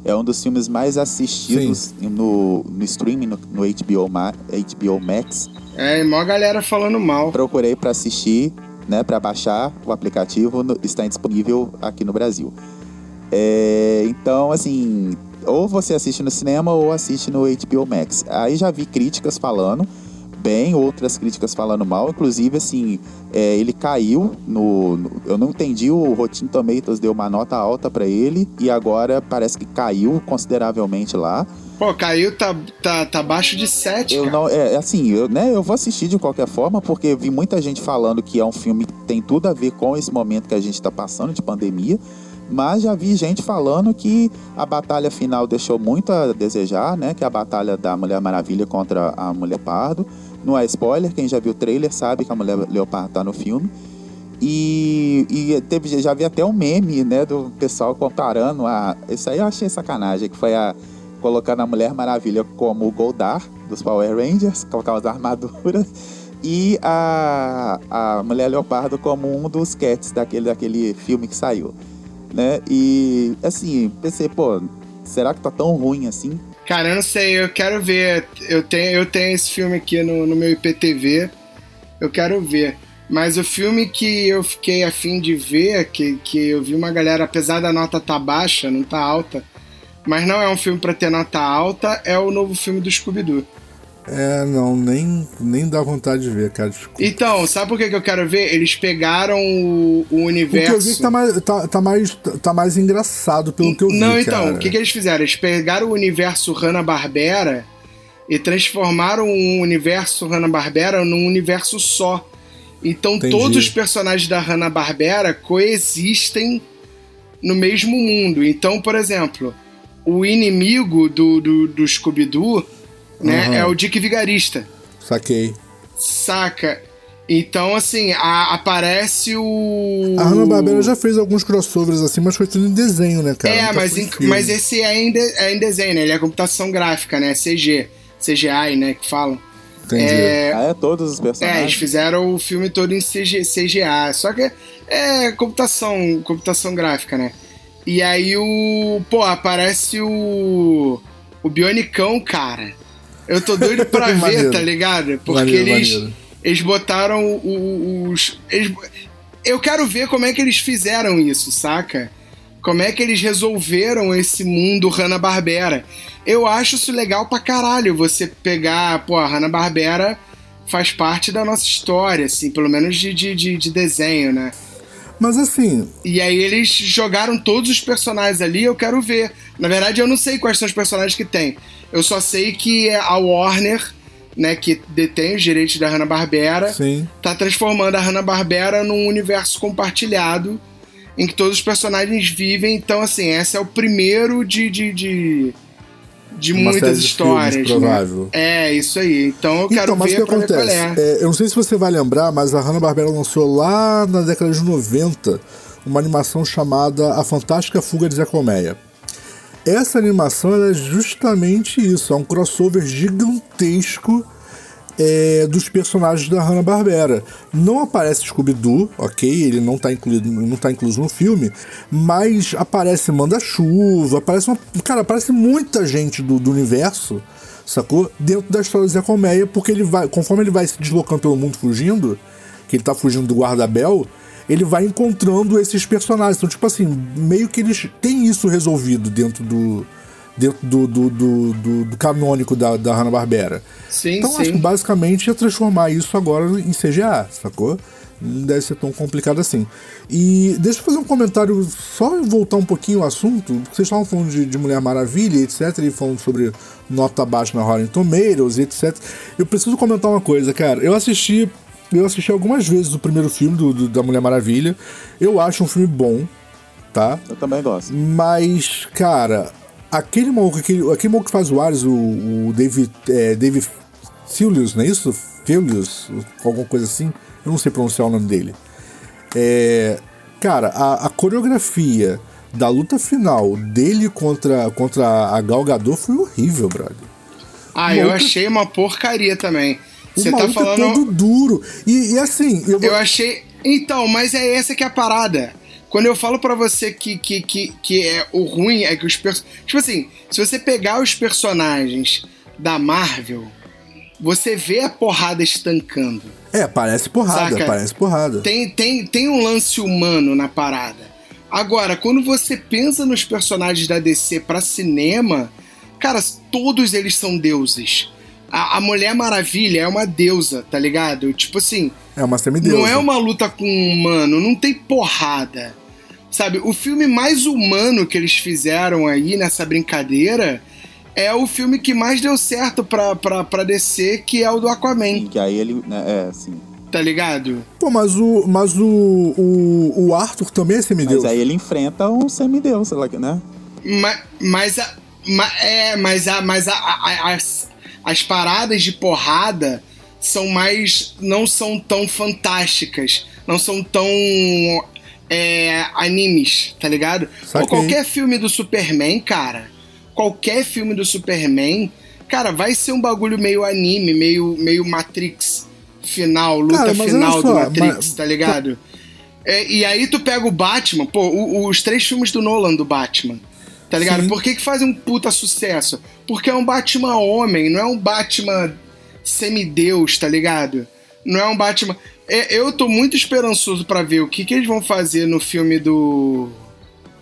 é um dos filmes mais assistidos no, no streaming, no, no HBO, Ma- HBO Max. É, e mó galera falando mal. Procurei para assistir, né, para baixar o aplicativo, no- está disponível aqui no Brasil. É, então, assim, ou você assiste no cinema ou assiste no HBO Max. Aí já vi críticas falando bem, outras críticas falando mal. Inclusive, assim, é, ele caiu no, no- Eu não entendi, o Rotten Tomatoes deu uma nota alta para ele e agora parece que caiu consideravelmente lá. Pô, caiu, tá, tá, tá abaixo de 7. Eu não, é assim, eu, né, eu vou assistir de qualquer forma, porque vi muita gente falando que é um filme que tem tudo a ver com esse momento que a gente está passando de pandemia, mas já vi gente falando que a batalha final deixou muito a desejar, né? Que é a batalha da Mulher Maravilha contra a Mulher Pardo. Não é spoiler, quem já viu o trailer sabe que a Mulher Leopardo tá no filme. E, e teve, já vi até um meme, né, do pessoal comparando a. Isso aí eu achei sacanagem, que foi a. Colocando a Mulher Maravilha como o Goldar dos Power Rangers, com aquelas armaduras, (laughs) e a, a Mulher Leopardo como um dos cats daquele, daquele filme que saiu. Né? E assim, pensei, pô, será que tá tão ruim assim? Cara, eu não sei, eu quero ver. Eu tenho, eu tenho esse filme aqui no, no meu IPTV. Eu quero ver. Mas o filme que eu fiquei afim de ver, que, que eu vi uma galera, apesar da nota tá baixa, não tá alta, mas não é um filme pra ter nota alta, é o novo filme do Scooby-Doo. É, não, nem, nem dá vontade de ver, cara. Desculpa. Então, sabe por que, que eu quero ver? Eles pegaram o, o O que universo. eu vi que tá mais, tá, tá mais, tá mais engraçado pelo que eu vi. Não, então, cara. o que, que eles fizeram? Eles pegaram o universo Hanna-Barbera e transformaram o universo Hanna-Barbera num universo só. Então Entendi. todos os personagens da Hanna-Barbera coexistem no mesmo mundo. Então, por exemplo, o inimigo do, do, do Scooby-Doo né, Aham. é o Dick Vigarista. Saquei. Saca? Então, assim, a- aparece o. A Hanna-Barbera já fez alguns crossovers assim, mas foi tudo em desenho, né, cara? É, Nunca mas, em- mas esse é em, de- é em desenho, né? Ele é computação gráfica, né? CG. CGI, né? Que falam. Entendi. É, Ah, é todos os é, eles personagens. fizeram o filme todo em CG, CGA. Só que é computação, computação gráfica, né? E aí o. Pô, aparece o. O Bionicão, cara. Eu tô doido pra (laughs) ver, Maneiro. tá ligado? Porque Maneiro, eles. maneiro. Eles botaram os. eles- eu quero ver como é que eles fizeram isso, saca? Como é que eles resolveram esse mundo Hanna-Barbera. Eu acho isso legal pra caralho, você pegar, pô, a Hanna-Barbera faz parte da nossa história, assim, pelo menos de, de, de, de desenho, né? Mas assim, E aí eles jogaram todos os personagens ali, eu quero ver. Na verdade, eu não sei quais são os personagens que tem. Eu só sei que a Warner, né, que detém os direitos da Hanna-Barbera, sim. tá transformando a Hanna-Barbera num universo compartilhado em que todos os personagens vivem. Então, assim, esse é o primeiro de, de, de, de Uma muitas de histórias. filmes, né? provável. É, isso aí. Então eu quero então, mas o ver que ver qual acontece? é. É, eu não sei se você vai lembrar, mas a Hanna-Barbera lançou lá na década de 90 uma animação chamada A Fantástica Fuga de Zé Colmeia. Essa animação ela é justamente isso, é um crossover gigantesco é, dos personagens da Hanna-Barbera. Não aparece Scooby-Doo, ok? Ele não está incluído, não tá incluso no filme, mas aparece Manda-Chuva, aparece uma, cara, aparece muita gente do, do universo, sacou? Dentro da história do Zé Colmeia, porque ele vai, conforme ele vai se deslocando pelo mundo fugindo, que ele tá fugindo do guarda-bel, ele vai encontrando esses personagens. Então, tipo assim, meio que eles têm isso resolvido dentro do, dentro do, do, do, do, do canônico da, da Hanna-Barbera. Sim, então, sim. acho que basicamente é transformar isso agora em CGA, sacou? Não deve ser tão complicado assim. E deixa eu fazer um comentário, só voltar um pouquinho ao assunto, porque vocês estavam falando de, de Mulher Maravilha, etc, e falando sobre nota baixa na Rotten Tomatoes, etc. Eu preciso comentar uma coisa, cara. Eu assisti eu assisti algumas vezes o primeiro filme do, do, da Mulher Maravilha. Eu acho um filme bom, tá? Eu também gosto. Mas, cara, aquele maluco, aquele, aquele maluco que faz o Ares, o, o David, é, David Filius, não é isso? Filius, alguma coisa assim. Eu não sei pronunciar o nome dele. É, cara, a, a coreografia da luta final dele contra, contra a Gal Gadot foi horrível, brother. Ah, eu maluco- achei uma porcaria também. Você tá é falando. todo duro. E, e assim, eu, vou- Eu achei. Então, mas é essa que é a parada. Quando eu falo pra você que, que, que, que é o ruim é que os personagens. Tipo assim, se você pegar os personagens da Marvel, você vê a porrada estancando. É, parece porrada, Saca? parece porrada. Tem, tem, tem um lance humano na parada. Agora, quando você pensa nos personagens da DC pra cinema, cara, todos eles são deuses. A, a Mulher Maravilha é uma deusa, tá ligado? Tipo assim, É uma semideusa. não é uma luta com um humano, não tem porrada. Sabe, o filme mais humano que eles fizeram aí nessa brincadeira é o filme que mais deu certo pra, pra, pra DC, que é o do Aquaman, Que aí ele, né, é, assim. tá ligado? Pô, mas o. Mas o. O, o Arthur também é semideus. Mas aí ele enfrenta um semideus, sei lá, né? Ma- Mas, a, ma- é, mas, a, mas a, a- a- as, as paradas de porrada são mais. não são tão fantásticas, não são tão é, animes, tá ligado? Saquei. qualquer filme do Superman, cara, qualquer filme do Superman, cara, vai ser um bagulho meio anime, meio, meio Matrix final, luta Cara, final olha do só, Matrix, mas- tá ligado? É, e aí tu pega o Batman, pô, o- os três filmes do Nolan do Batman, tá ligado? Sim. Por que que faz um puta sucesso? Porque é um Batman homem, não é um Batman semideus, tá ligado? Não é um Batman... É, eu tô muito esperançoso pra ver o que que eles vão fazer no filme do...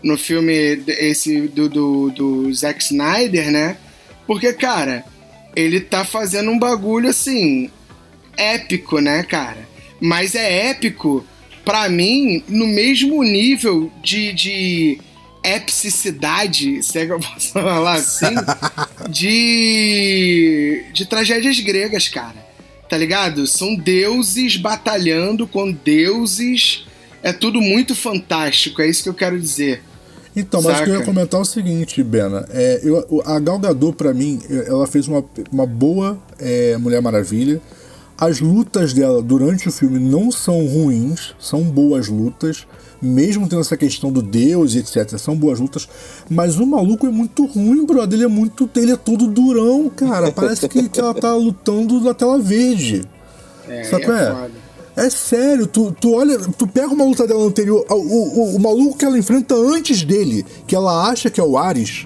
No filme esse do, do, do Zack Snyder, né? Porque, cara, ele tá fazendo um bagulho assim épico, né, cara? Mas é épico, pra mim, no mesmo nível de, de epicidade, se é que eu posso (laughs) falar assim, (laughs) de, de tragédias gregas, cara. Tá ligado? São deuses batalhando com deuses. É tudo muito fantástico, é isso que eu quero dizer. Então, mas o que eu ia Saca? comentar é o seguinte, Bena. É, eu, a Gal Gadot, pra mim, ela fez uma, uma boa é, Mulher Maravilha. As lutas dela durante o filme não são ruins, são boas lutas. Mesmo tendo essa questão do Deus e etc. São boas lutas. Mas o maluco é muito ruim, brother. Ele é muito. Ele é todo durão, cara. Parece que, que ela tá lutando na tela verde. É, Sabe é é? É sério, tu, tu olha, tu pega uma luta dela anterior, o, o, o maluco que ela enfrenta antes dele, que ela acha que é o Ares,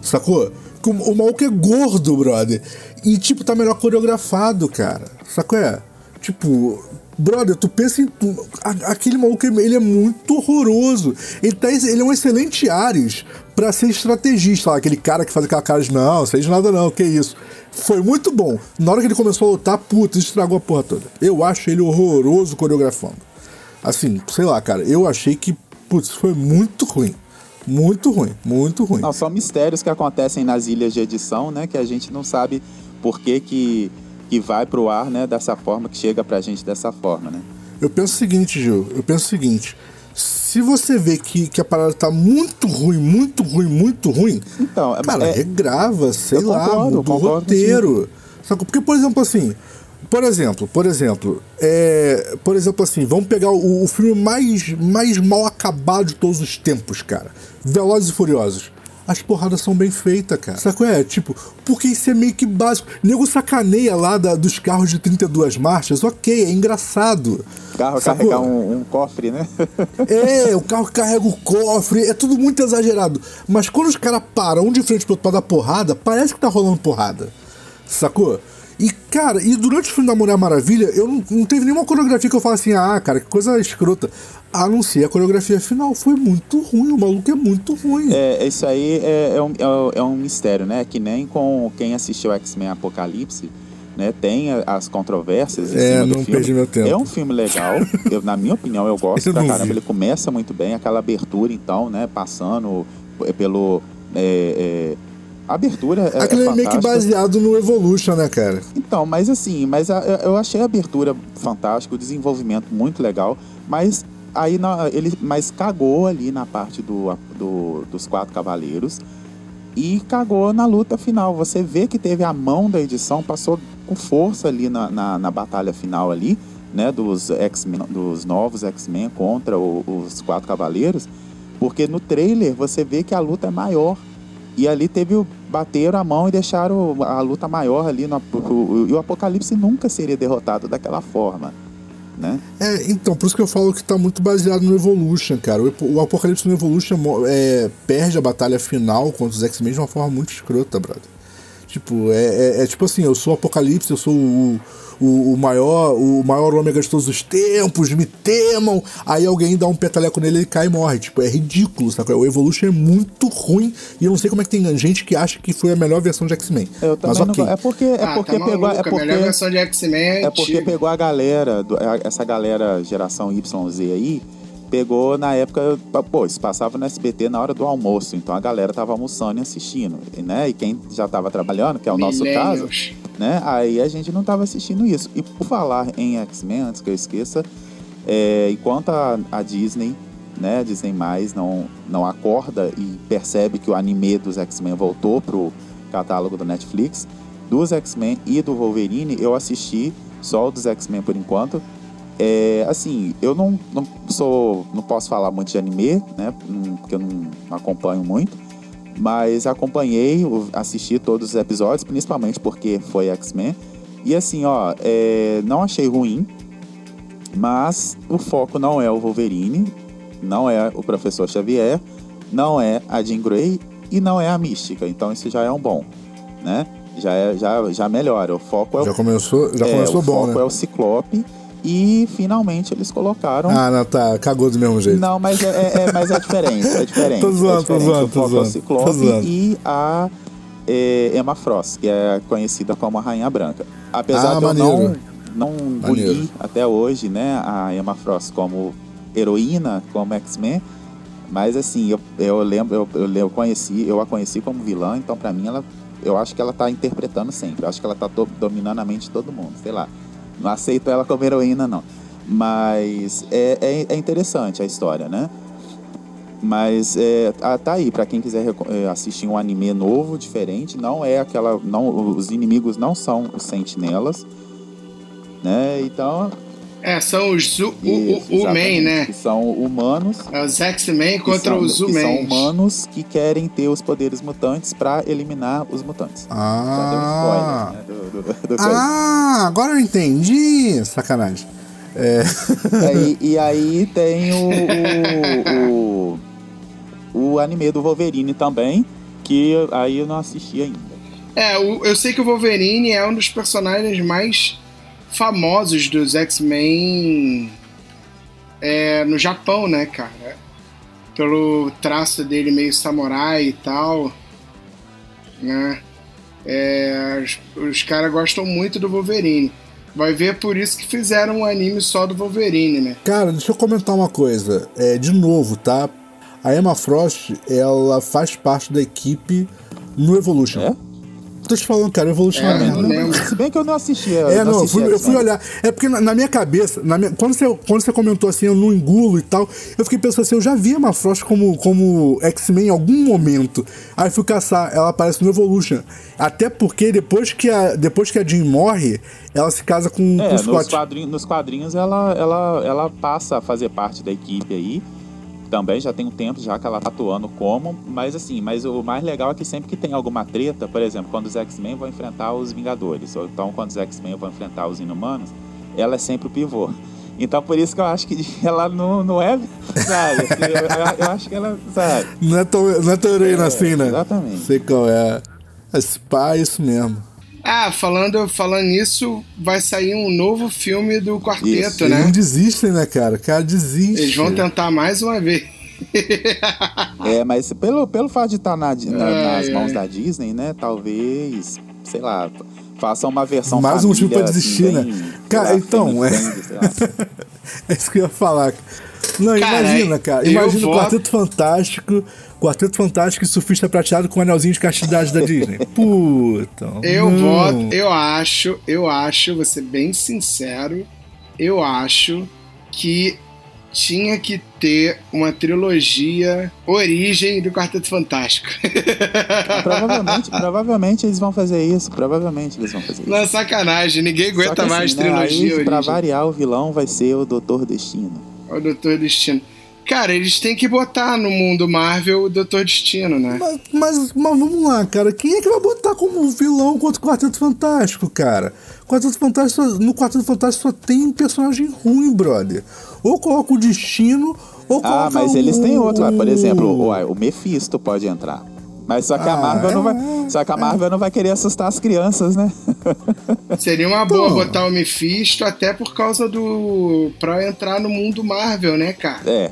sacou? O, maluco é gordo, brother. E, tipo, tá melhor coreografado, cara. Sacou? É? Tipo, brother, tu pensa em. tu- aquele maluco, ele é muito horroroso. Ele, tá, ele é um excelente Ares pra ser estrategista, lá, aquele cara que faz aquela cara de não, seja nada não, que isso. Foi muito bom. Na hora que ele começou a lutar, puta, estragou a porra toda. Eu acho ele horroroso coreografando. Assim, sei lá, cara, eu achei que, putz, foi muito ruim. Muito ruim, muito ruim. Não, são mistérios que acontecem nas ilhas de edição, né? Que a gente não sabe por que que, que vai pro ar, né? Dessa forma, que chega pra gente dessa forma, né? Eu penso o seguinte, Gil, eu penso o seguinte. Se você vê que, que a parada tá muito ruim, muito ruim, muito ruim, Então, é- cara, é- regrava, sei lá, concordo, muda o roteiro. Sacou? Porque, por exemplo, assim, por exemplo, por exemplo, é, por exemplo, assim, vamos pegar o, o filme mais, mais mal acabado de todos os tempos, cara. Velozes e Furiosos. as porradas são bem feitas, cara. Sacou? É, tipo, porque isso é meio que básico. Nego sacaneia lá da, dos carros de 32 marchas, ok, é engraçado. O carro Sacou? carregar um, um, cofre, né? (laughs) é, o carro carrega o cofre, é tudo muito exagerado. Mas quando os caras param um de frente pro outro pra dar porrada, parece que tá rolando porrada. Sacou? E, cara, e durante o filme da Mulher Maravilha, eu não, não teve nenhuma coreografia que eu falo assim, ah, cara, que coisa escrota. A não ser a coreografia final. Foi muito ruim, o maluco é muito ruim. É, isso aí é, é, um, é, é um mistério, né? Que nem com quem assistiu X-Men Apocalipse, né? Tem as controvérsias. é, não perdi meu tempo. É um filme legal. (laughs) eu, na minha opinião, eu gosto eu pra caramba. Vi. Ele começa muito bem, aquela abertura, então, né? Passando pelo. É, é, a abertura é, Aquilo é, meio que baseado no Evolution, né, cara? Então, mas assim, mas a, eu achei a abertura fantástica, o desenvolvimento muito legal, mas aí na, ele mas cagou ali na parte do, do, dos quatro cavaleiros e cagou na luta final. Você vê que teve a mão da edição, passou com força ali na, na, na batalha final ali, né, dos X-Men, dos novos X-Men contra o, os quatro cavaleiros, porque no trailer você vê que a luta é maior e ali teve o. Bateram a mão e deixaram a luta maior ali. No, o, e o Apocalipse nunca seria derrotado daquela forma. Né? É, então, por isso que eu falo que tá muito baseado no Evolution, cara. O, o Apocalipse no Evolution é, perde a batalha final contra os X-Men de uma forma muito escrota, brother. Tipo, é, é, é, tipo assim, eu sou o Apocalipse, eu sou o, o, o, maior o maior ômega de todos os tempos, me temam. Aí alguém dá um petaleco nele e ele cai e morre. Tipo, é ridículo, sabe? O Evolution é muito ruim e eu não sei como é que tem gente que acha que foi a melhor versão de X-Men. Mas, okay. não... É porque, é ah, porque tá pegou. É porque, a melhor versão de X-Men é, é porque pegou a galera, essa galera geração YZ aí pegou na época, pô, isso passava no SBT na hora do almoço, então a galera tava almoçando e assistindo, né? E quem já tava trabalhando, que é o nosso caso, né? Aí a gente não tava assistindo isso. E por falar em X-Men, antes que eu esqueça, é, enquanto a, a, Disney, né, a Disney mais não não acorda e percebe que o anime dos X-Men voltou pro catálogo do Netflix, dos X-Men e do Wolverine, eu assisti só o dos X-Men por enquanto é, assim, eu não, não sou. não posso falar muito de anime, né? Porque eu não acompanho muito. Mas acompanhei, assisti todos os episódios, principalmente porque foi X-Men. E assim, ó, é, não achei ruim, mas o foco não é o Wolverine, não é o Professor Xavier, não é a Jean Grey e não é a Mística. Então isso já é um bom, né? Já, é, já, já melhora. O foco é já começou, já é, começou o bom, foco né? é o Ciclope e finalmente eles colocaram. Ah, não, tá. Cagou do mesmo jeito. Não, mas é, é, é mas é diferente. É diferente. (laughs) tô zoando, é diferente. tô zoando, tô zoando. Ciclope tô zoando. E a é, Emma Frost, que é conhecida como a Rainha Branca. Apesar ah, de maneiro. eu não, não engolir até hoje, né, a Emma Frost como heroína, como X-Men, mas assim, eu, eu lembro, eu, eu, eu, conheci, eu a conheci como vilã, então para mim ela, eu acho que ela tá interpretando sempre. Eu acho que ela tá do, dominando a mente de todo mundo, sei lá. Não aceito ela como heroína, não. Mas é, é, é interessante a história, né? Mas é, ah, tá aí, para quem quiser é, assistir um anime novo, diferente, não é aquela. Não, os inimigos não são os sentinelas. Né? Então. É, são os Zu, o, o, Man, né? Que são humanos. É os X-Men contra são, os Zumen. São humanos que querem ter os poderes mutantes para eliminar os mutantes. Ah, spoiler, né? do, do, do ah agora eu entendi. Sacanagem. É. (laughs) é e, e, aí tem o, o, o, o, anime do Wolverine também, que aí eu não assisti ainda. É, eu sei que o Wolverine é um dos personagens mais famosos dos X-Men é, no Japão, né, cara? Pelo traço dele meio samurai e tal, né? É, os, os caras gostam muito do Wolverine. Vai ver por isso que fizeram um anime só do Wolverine, né? Cara, deixa eu comentar uma coisa. É, de novo, tá? A Emma Frost, ela faz parte da equipe no Evolution. É? Tô te falando, cara, Evolution é, é merda. Se bem que eu não assistia. É, não, não eu, fui, eu fui olhar. É porque na, na minha cabeça, na minha, quando, você, quando você comentou assim, eu não engulo e tal, eu fiquei pensando assim, eu já vi a Emma Frost como, como X-Men em algum momento. Aí fui caçar, ela aparece no Evolution. Até porque depois que a, depois que a Jean morre, ela se casa com, é, com o Scott. Nos quadrinhos, nos quadrinhos ela, ela, ela passa a fazer parte da equipe aí. Também já tem um tempo já que ela tá atuando como, mas assim, mas o mais legal é que sempre que tem alguma treta, por exemplo, quando os X-Men vão enfrentar os Vingadores, ou então quando os X-Men vão enfrentar os Inumanos, ela é sempre o pivô. Então por isso que eu acho que (laughs) ela não, não é, sabe? Eu, eu, acho que ela, sabe? Não é tão, não é tão heroína É, assim, né? exatamente. Sei qual é. Esse pá, é isso mesmo. Ah, falando, falando nisso, vai sair um novo filme do quarteto, Isso, Eles não né? desistem, né, cara? O cara desiste. Eles vão tentar mais uma vez. É, mas pelo, pelo fato de estar na, na- Ai, nas ai. mãos da Disney, né? Talvez, sei lá, faça uma versão Mais um motivo família, pra desistir, assim, né? bem, Cara, sei lá, então, (laughs) é-. É isso que eu ia falar. Não, Cara, imagina, cara. eu Imagina o voto- Quarteto Fantástico. Quarteto Fantástico e surfista prateado com o anelzinho de castidade da Disney. (laughs) Puta. Eu não. voto, eu acho, eu acho, vou ser bem sincero, eu acho que tinha que ter uma trilogia origem do Quarteto Fantástico. (laughs) provavelmente, provavelmente eles vão fazer isso. Provavelmente eles vão fazer isso. Não sacanagem, ninguém aguenta assim, mais né, trilogia aí, pra variar, o vilão vai ser o Doutor Destino. O Doutor Destino. Cara, eles têm que botar no mundo Marvel o Doutor Destino, né? Mas, mas, mas vamos lá, cara. Quem é que vai botar como vilão contra o Quarteto Fantástico, cara? Quarteto Fantástico, no Quarteto Fantástico só tem personagem ruim, brother. Ou coloca o Destino, ou coloca Ah, mas eles têm outro. Por exemplo, o, o Mephisto pode entrar. Mas só que a Ah, Marvel não vai. é, Só que a Marvel não vai querer assustar as crianças, né? (laughs) Seria uma boa Pô. botar o Mephisto até por causa do. pra entrar no mundo Marvel, né, cara? É.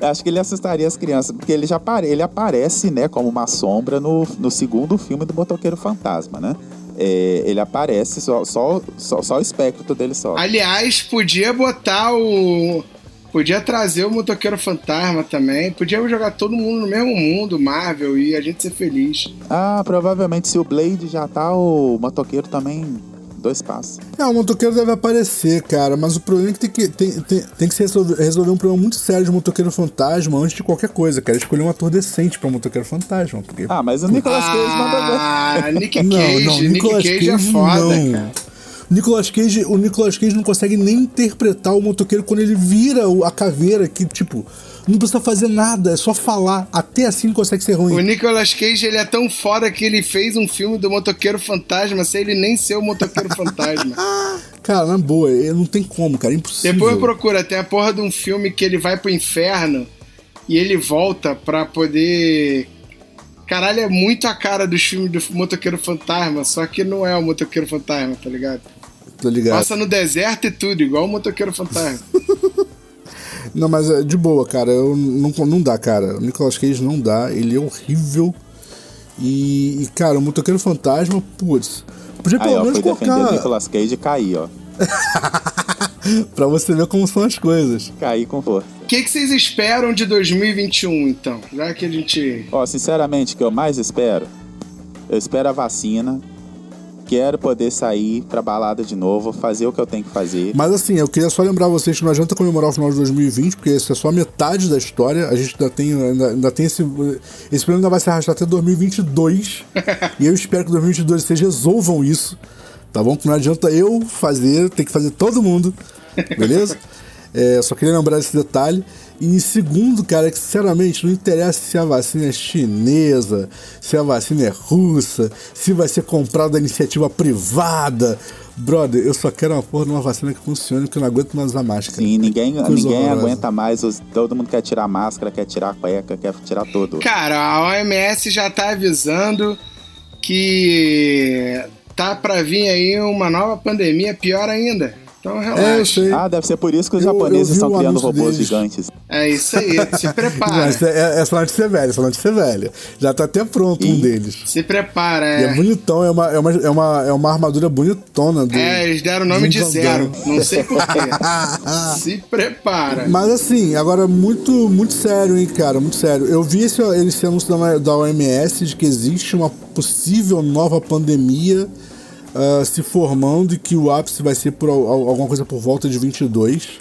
(laughs) Acho que ele assustaria as crianças, porque ele já apare... ele aparece, né, como uma sombra no, no segundo filme do Motoqueiro Fantasma, né? É, ele aparece, só, só, só, só o espectro dele só. Aliás, podia botar o. Podia trazer o Motoqueiro Fantasma também. Podia jogar todo mundo no mesmo mundo, Marvel, e a gente ser feliz. Ah, provavelmente se o Blade já tá, o motoqueiro também. Dois passos. É, o motoqueiro deve aparecer, cara, mas o problema é que tem que, tem, tem, tem que se resolver, resolver um problema muito sério de motoqueiro fantasma antes de qualquer coisa, cara. Escolher um ator decente pra motoqueiro fantasma. Porque... Ah, mas o Nicolas Cage manda ver. Ah, Nick não, Cage, não, Nick Nicolas Cage, Cage, é foda, não. cara. Nicolas Cage, o Nicolas Cage não consegue nem interpretar o motoqueiro quando ele vira o- a caveira, que, tipo, não precisa fazer nada, é só falar. Até assim consegue ser O ruim. Nicolas Cage, ele é tão foda que ele fez um filme do Motoqueiro Fantasma sem ele nem ser o Motoqueiro (laughs) Fantasma. Cara, na boa, ele não tem como, cara, é impossível. Depois procura, tem a porra de um filme que ele vai pro inferno e ele volta pra poder. Caralho, é muito a cara dos filmes do Motoqueiro Fantasma, só que não é o Motoqueiro Fantasma, tá ligado? Tá ligado? Passa no deserto e tudo, igual o Motoqueiro Fantasma. (laughs) Não, mas é de boa, cara. Eu não, não dá, cara. O Nicolas Cage não dá. Ele é horrível. E, e, cara, o Motoqueiro Fantasma, putz. Podia Aí, pelo ó, menos foi defender o colocar. Nicolas Cage e cair, ó. (laughs) pra você ver como são as coisas. Cair com força. O que, que vocês esperam de 2021, então? Já que a gente. Ó, sinceramente, o que eu mais espero, eu espero a vacina. Quero poder sair pra balada de novo, fazer o que eu tenho que fazer. Mas assim, eu queria só lembrar vocês que não adianta comemorar o final de 2020, porque isso é só metade da história. A gente ainda tem, ainda, ainda tem esse. Esse problema ainda vai se arrastar até 2022. (laughs) e eu espero que 2022 vocês resolvam isso. Tá bom? Que não adianta eu fazer, tem que fazer todo mundo. Beleza? (laughs) É, só queria lembrar esse detalhe. E segundo, cara, que sinceramente não interessa se a vacina é chinesa, se a vacina é russa, se vai ser comprada da iniciativa privada. Brother, eu só quero uma porra de uma vacina que funcione, porque eu não aguento mais usar máscara. Sim, ninguém, Coisa ninguém horrorosa. aguenta mais. os- todo mundo quer tirar a máscara, quer tirar a cueca, quer tirar tudo. Cara, a OMS já tá avisando que tá pra vir aí uma nova pandemia pior ainda. Então É, eu relaxa. sei. Ah, deve ser por isso que os Eu- eu japoneses vi estão criando robôs deles. gigantes. É isso aí, se (laughs) prepara. essa, é, essa notícia é velha, essa notícia é velha. Já tá até pronto um Ih. deles. Se prepara, E é é. bonitão, é uma, é uma, é uma, é uma armadura bonitona. Do, É, eles deram o nome de zero. Não sei porquê. (laughs) se prepara. Mas assim, agora muito, muito sério, hein, cara, muito sério. Eu vi esse, esse anúncio da, da OMS de que existe uma possível nova pandemia ah, se formando e que o ápice vai ser por al- al- alguma coisa por volta de 22.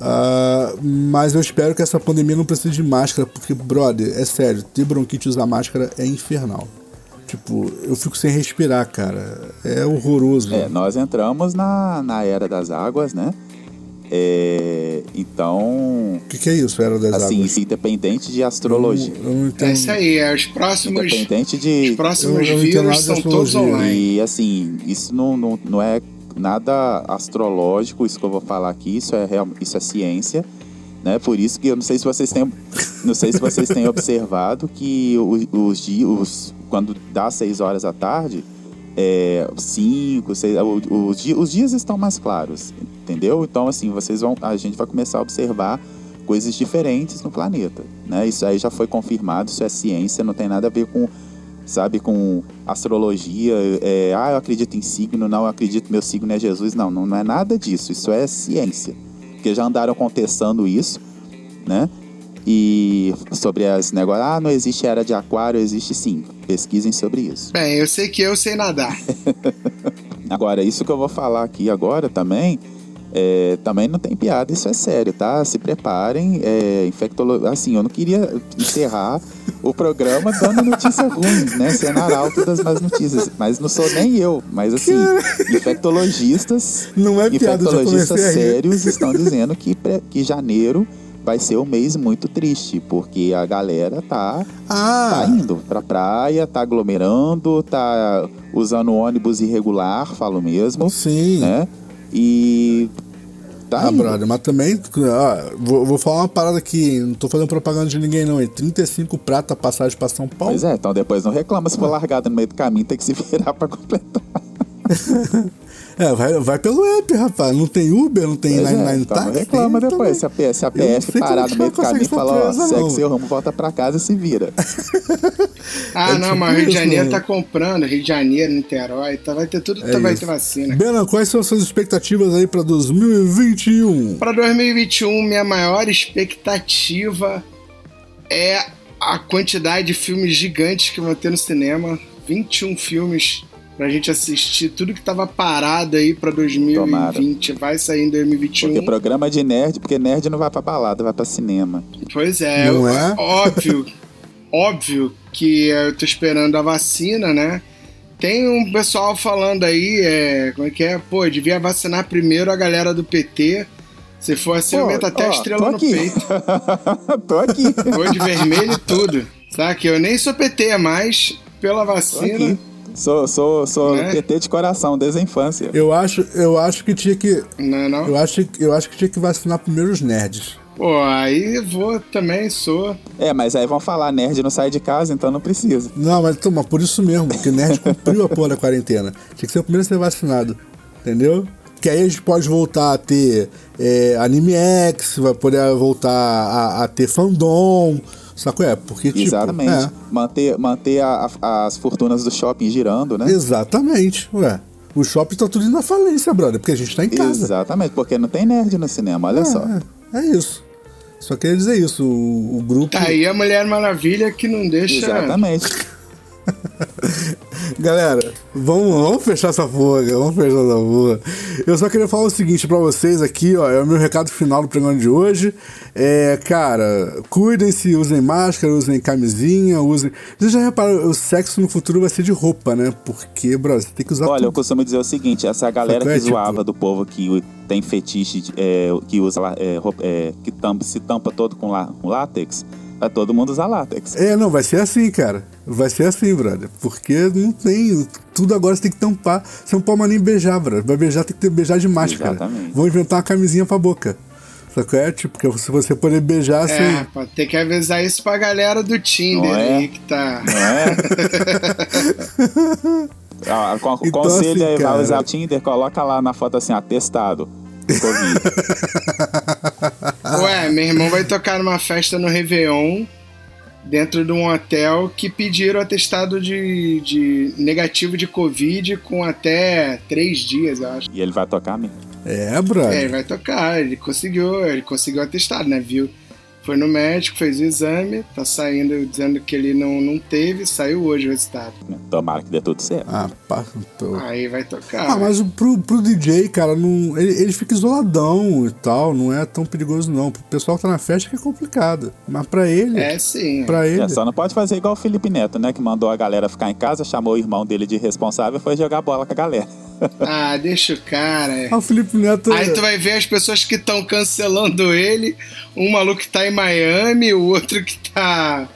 Ah, mas eu espero que essa pandemia não precise de máscara, porque, brother, é sério, ter bronquite e usar máscara é infernal. Tipo, eu fico sem respirar, cara. É horroroso. É, nós entramos na, na era das águas, né? É, então, O que, que é isso, Era das assim, Águas? independente de astrologia. Eu entendo. É isso aí, é os próximos, Independente os de. próximos Eu nada vírus são todos online. E assim, isso não, não, não é nada astrológico, isso que eu vou falar aqui, isso é, real, isso é ciência. Né? Por isso que eu não sei se vocês têm, não sei se vocês têm observado que os, os dias, quando dá 6 horas da tarde, é, cinco, seis, os, os dias estão mais claros, entendeu? Então assim, vocês vão, a gente vai começar a observar coisas diferentes no planeta, né? Isso aí já foi confirmado, isso é ciência, não tem nada a ver com sabe, com astrologia, é, ah, eu acredito em signo, não, eu acredito meu signo é Jesus. Não, não, não é nada disso, isso é ciência. Porque já andaram contestando isso, né? E sobre esse negócio, ah, não existe era de aquário, existe sim. Pesquisem sobre isso. Bem, eu sei que eu sei nadar. (laughs) Agora, isso que eu vou falar aqui agora também, é, também não tem piada, isso é sério, tá? Se preparem, é, infectolo... assim, eu não queria encerrar o programa dando notícia ruim, né? Sendo arauto das más notícias, mas não sou nem eu, mas assim, infectologistas, Não é piada, infectologistas sérios estão dizendo que, que janeiro vai ser um mês muito triste, porque a galera tá tá Ah, indo pra praia, tá aglomerando, tá usando ônibus irregular, falo mesmo, sim. né? E tá Ah, indo. brother, mas também, ah, vou, vou falar uma parada aqui, não tô fazendo propaganda de ninguém não, é 35 prata passagem pra São Paulo. Pois é, então depois não reclama se for Ah. largado no meio do caminho, tem que se (laughs) virar pra completar. (laughs) É, vai, vai pelo app, rapaz, não tem Uber, não tem Pois é, 99 então táxi, reclama tem depois. Se também. se a PF parar no meio do caminho e falar, ó, segue não. seu rumo, volta pra casa e se vira. (laughs) Ah, É não, tipo mas o Rio de Janeiro né? tá comprando, Rio de Janeiro, Niterói, tá, vai ter tudo, É tá, vai ter vacina. Bena, quais são as suas expectativas aí pra 2021? Para 2021, minha maior expectativa é a quantidade de filmes gigantes que vão ter no cinema. 21 filmes pra gente assistir. Tudo que tava parado aí pra 2020 vai sair em 2021. Porque programa de nerd, porque nerd não vai pra balada, vai pra cinema. Pois é, Não eu- é? óbvio, óbvio que eu tô esperando a vacina, né? Tem um pessoal falando aí, é, como é que é? Pô, devia vacinar primeiro a galera do PT. Se for assim, eu Pô, meto até a ó, estrela tô no aqui. peito. (laughs) Tô aqui. Cor de vermelho e tudo. Sabe que eu nem sou PT, mas pela Tô vacina. Sou, sou, sou Né? PT de coração, desde a infância. Eu acho, eu acho que tinha que. Não, é não. Eu acho, eu acho que tinha que vacinar primeiro os nerds. Pô, aí vou também, sou. É, mas aí vão falar, nerd não sai de casa, então não precisa. Não, mas toma, por isso mesmo, porque nerd cumpriu a porra da quarentena. Tinha que ser o primeiro a ser vacinado. Entendeu? Que aí a gente pode voltar a ter é, Anime X, vai poder voltar a, a ter fandom. Sacou? É, porque tipo. Exatamente. é, Manter, manter a- a- as fortunas do shopping girando, né? exatamente. Ué. O shopping tá tudo indo na falência, brother, porque a gente tá em casa. Exatamente, porque não tem nerd no cinema, olha só. É, é isso. Só queria dizer isso. O, o grupo. Tá aí a Mulher Maravilha que não deixa. Exatamente. (laughs) Galera, vamos, vamos fechar essa porra, vamos fechar essa porra. Eu só queria falar o seguinte pra vocês aqui, ó, é o meu recado final do programa de hoje. É, cara, cuidem-se, usem máscara, usem camisinha, usem. Vocês já repararam, o sexo no futuro vai ser de roupa, né? Porque, bro, você tem que usar Olha, eu tudo. costumo dizer o seguinte: essa galera? É, que zoava tipo- do povo que tem fetiche, de- é, que usa é, roupa- é, que tampa- se tampa todo com, lá, com látex, vai todo mundo usar látex. É, não, vai ser assim, cara. Vai ser assim, brother. Porque não tem. Tudo agora você tem que tampar. Você não pode mais nem beijar, brother. Vai beijar, tem que ter beijar de máscara. Exatamente. Vão inventar uma camisinha pra boca. Sacou? É, tipo, porque se você poder beijar, É, você. pô, tem que avisar isso pra galera do Tinder Não é? aí que tá. Não é? (laughs) Ah, con- Então, conselho assim, aí, vai usar o Tinder, coloca lá na foto assim, atestado. Covid. (laughs) Ué, meu irmão vai tocar numa festa no Réveillon, dentro de um hotel, que pediram atestado de, de negativo de Covid com até três dias, eu acho. e ele vai tocar mesmo. É, brother. É, ele vai tocar, ele conseguiu, ele conseguiu atestado, né? Viu? Foi no médico, fez o exame, tá saindo dizendo que ele não, não teve, saiu hoje o resultado. Tomara que dê tudo certo. Ah, pá, tô... Aí vai tocar. Ah, mas pro, pro DJ, cara, não, ele, ele fica isoladão e tal, não é tão perigoso não. Pro pessoal que tá na festa que é complicado. Mas pra ele. É sim. Pra ele. É, só não pode fazer igual o Felipe Neto, né? Que mandou a galera ficar em casa, chamou o irmão dele de responsável e foi jogar bola com a galera. (laughs) Ah, deixa o cara. Ah, o Felipe Neto. Aí tu vai ver as pessoas que estão cancelando ele. Um maluco que tá em Miami, o outro que tá.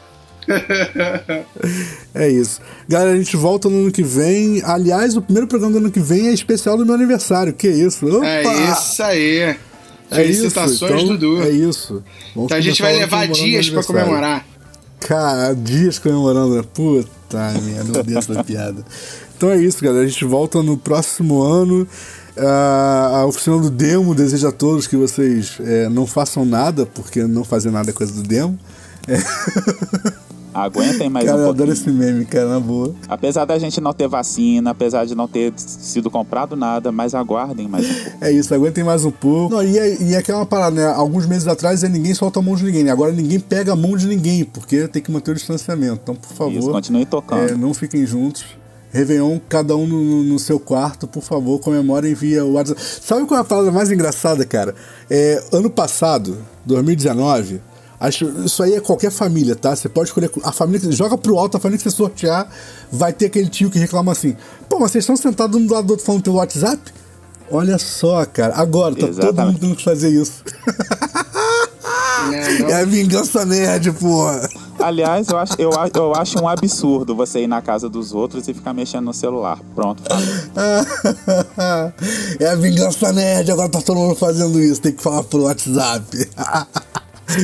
(laughs) é isso. Galera, a gente volta no ano que vem. Aliás, o primeiro programa do ano que vem é especial do meu aniversário. Que isso? Opa! É isso aí. É Felicitações, isso. Então, Dudu. É isso. Vamos então a gente vai levar dias pra comemorar. Cara, dias comemorando. Puta merda, meu Deus da piada. Então é isso, galera. A gente volta no próximo ano. A oficina do Demo deseja a todos que vocês é, não façam nada, porque não fazer nada é coisa do Demo. É. (laughs) Aguentem mais cara, um pouquinho. eu adoro esse meme, cara, na boa. Apesar da gente não ter vacina, apesar de não ter sido comprado nada, mas aguardem mais um pouco. É isso, aguentem mais um pouco. Não, e, é, e é aquela parada, né? Alguns meses atrás é ninguém solta a mão de ninguém, né? Agora ninguém pega a mão de ninguém, porque tem que manter o distanciamento. Então, por favor. Isso, continue tocando. É, não fiquem juntos. Réveillon, cada um no, no, seu quarto, por favor, comemorem via WhatsApp. Sabe qual é a palavra mais engraçada, cara? É, ano passado, 2019, acho, isso aí é qualquer família, tá? Você pode escolher a família que joga pro alto, a família que você sortear, vai ter aquele tio que reclama assim: pô, mas vocês estão sentados um do lado do outro falando pelo WhatsApp? Olha só, cara, agora tá Exatamente. todo mundo tendo que fazer isso. (laughs) Não, não. (laughs) É a vingança nerd, porra. Aliás, eu acho, eu, eu acho um absurdo você ir na casa dos outros e ficar mexendo no celular. Pronto, falei. (laughs) é a vingança nerd, agora tá todo mundo fazendo isso. Tem que falar por WhatsApp. (laughs)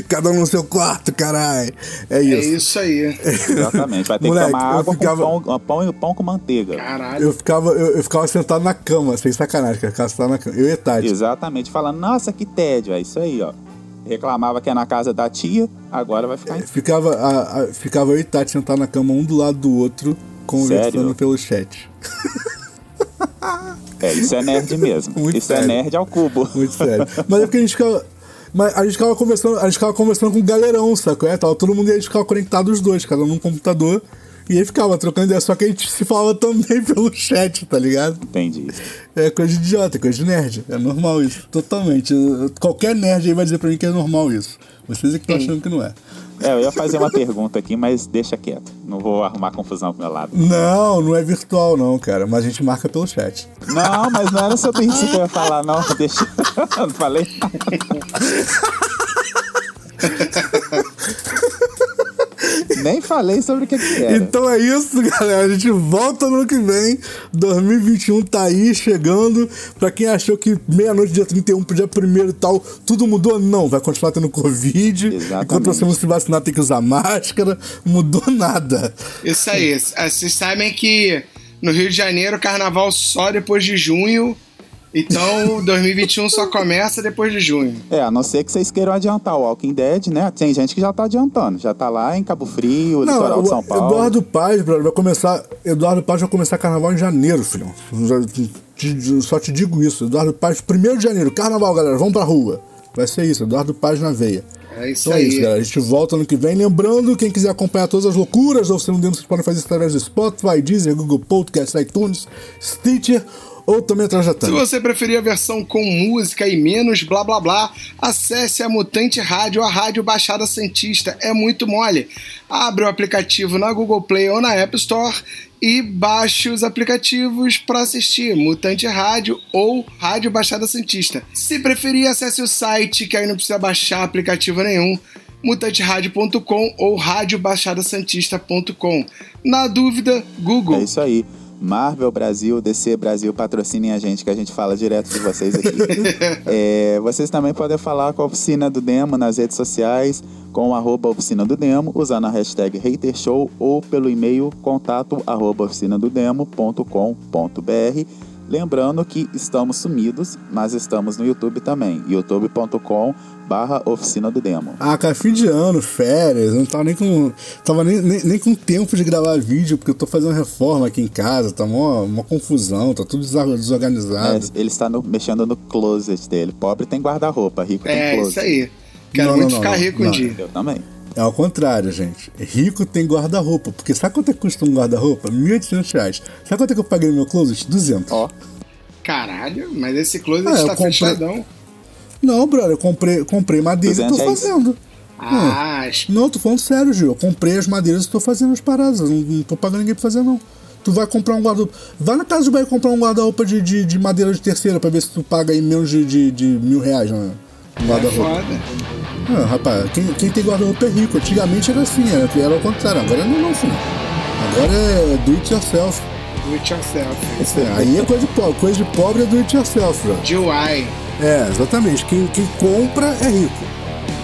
Cada um no seu quarto, caralho. É isso. É isso aí. Exatamente. Vai ter Moleque, que tomar água ficava... com pão, pão, pão com manteiga. Caralho. Eu ficava, eu, eu, ficava sentado na cama, sem sacanagem, cara. Eu ficava sentado na cama. Eu e Tati. Exatamente. Falando, nossa, que tédio. É isso aí, ó reclamava que é na casa da tia, agora vai ficar em... Ficava, a, a, ficava eu e Tati sentados na cama um do lado do outro, conversando Sério? pelo chat. É, isso é nerd mesmo. Muito isso é sério. é nerd ao cubo. Muito sério. Mas é porque a gente ficava. Mas a gente ficava conversando, a gente ficava conversando com o galerão, sacou? É, tava todo mundo e a gente ficava conectado os dois, cada um no computador. E aí ficava trocando ideia, só que a gente se falava também (laughs) pelo chat, tá ligado? Entendi. É coisa de idiota, coisa de nerd. É normal isso. Totalmente. Qualquer nerd aí vai dizer pra mim que é normal isso. Vocês é que estão achando que não é. É, eu ia fazer uma pergunta aqui, mas deixa quieto. Não vou arrumar confusão pro meu lado. Não, não é virtual não, cara. Mas a gente marca pelo chat. Não, mas não era sobre isso que eu ia falar, não. (laughs) Deixa. (laughs) não falei. Nem falei sobre o que, que era. Então é isso, (laughs) galera. A gente volta no ano que vem. 2021 tá aí, chegando. Pra quem achou que meia-noite, dia 31 pro dia 1 e tal, tudo mudou, não. Vai continuar tendo Covid. Exatamente. Enquanto você não se vacinar, tem que usar máscara. Mudou nada. Isso aí. Vocês sabem que no Rio de Janeiro, carnaval só depois de junho. Então, 2021 só começa depois de junho. É, a não ser que vocês queiram adiantar o Walking Dead, né? Tem gente que já tá adiantando, já tá lá em Cabo Frio, não, litoral de São Paulo. Eduardo Paz, vai começar. Eduardo Paz vai começar carnaval em janeiro, filhão. Só te digo isso. Eduardo Paz, 1 de janeiro, carnaval, galera, vamos pra rua. Vai ser isso, Eduardo Paz na veia. É isso então aí. é isso, galera. A gente volta ano que vem. Lembrando, quem quiser acompanhar todas as loucuras da Oficina Demo, vocês podem fazer isso através do Spotify, Deezer, Google Podcast, iTunes, Stitcher ou também a Se você preferir a versão com música e menos blá blá blá, acesse a Mutante Rádio, a Rádio Baixada Santista. É muito mole. Abre o aplicativo na Google Play ou na App Store e baixe os aplicativos para assistir Mutante Rádio ou Rádio Baixada Santista. Se preferir, acesse o site, que aí não precisa baixar aplicativo nenhum mutanteradio.com ou radiobaixadasantista.com. Na dúvida, Google. É isso aí. Marvel Brasil, DC Brasil, patrocinem a gente que a gente fala direto de vocês aqui. (laughs) é, vocês também podem falar com a Oficina do Demo nas redes sociais, com arroba Oficina do Demo, usando a hashtag HaterShow ou pelo e-mail contato arroba oficinadodemo.com.br Lembrando que estamos sumidos, mas estamos no YouTube também, youtube.com barra oficina do demo. Ah, cara, fim de ano, férias, não tava nem com. Tava nem, nem, nem, com tempo de gravar vídeo, porque eu tô fazendo reforma aqui em casa, tá uma, uma confusão, tá tudo desorganizado. É, ele está no, mexendo no closet dele. Pobre tem guarda-roupa, rico é, tem closet. É, isso aí. Quero Não, muito não, ficar não, rico um dia. Eu também. É ao contrário, gente. Rico tem guarda-roupa. Porque sabe quanto é que custa um guarda-roupa? 1.800 reais. Sabe quanto é que eu paguei no meu closet? 200. Ó, Caralho, mas esse closet Ah, tá comprei- fechadão. Não, brother, eu comprei, comprei madeira e tô 200 é fazendo. Ah, as- Não, tô falando sério, Gil. Eu comprei as madeiras e tô fazendo as paradas. Não, não tô pagando ninguém pra fazer, não. Tu vai comprar um guarda-roupa. Vai na casa do Bahia comprar um guarda-roupa de, de, de madeira de terceira pra ver se tu paga aí menos de, de, de mil reais, né? Um é guarda-roupa. foda. Ah, rapaz, quem, quem tem guarda-roupa é rico. Antigamente era assim, era, era ao contrário. Agora não é não, filho. Agora é do it yourself. Do it yourself. Isso É, aí é coisa de pobre. Coisa de pobre é do it yourself. DIY. É, exatamente. Quem, quem compra é rico.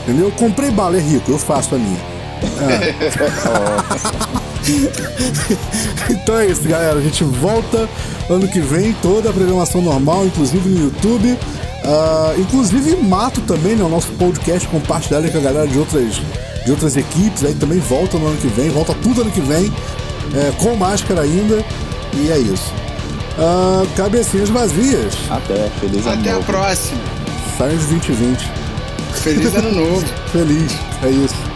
Entendeu? Eu comprei bala, é rico, eu faço a minha. (laughs) É. (laughs) então é isso, galera. A gente volta ano que vem, toda a programação normal, inclusive no YouTube. Ah, inclusive mato também, né? O nosso podcast compartilhado com a galera de outras, de outras equipes. Aí também volta no ano que vem, volta tudo ano que vem. é, com máscara ainda. E é isso. Ah, cabecinhas vazias. até. Feliz ano Até a novo. próxima. Saiam de 2020. Feliz ano (laughs) novo. Feliz, é isso.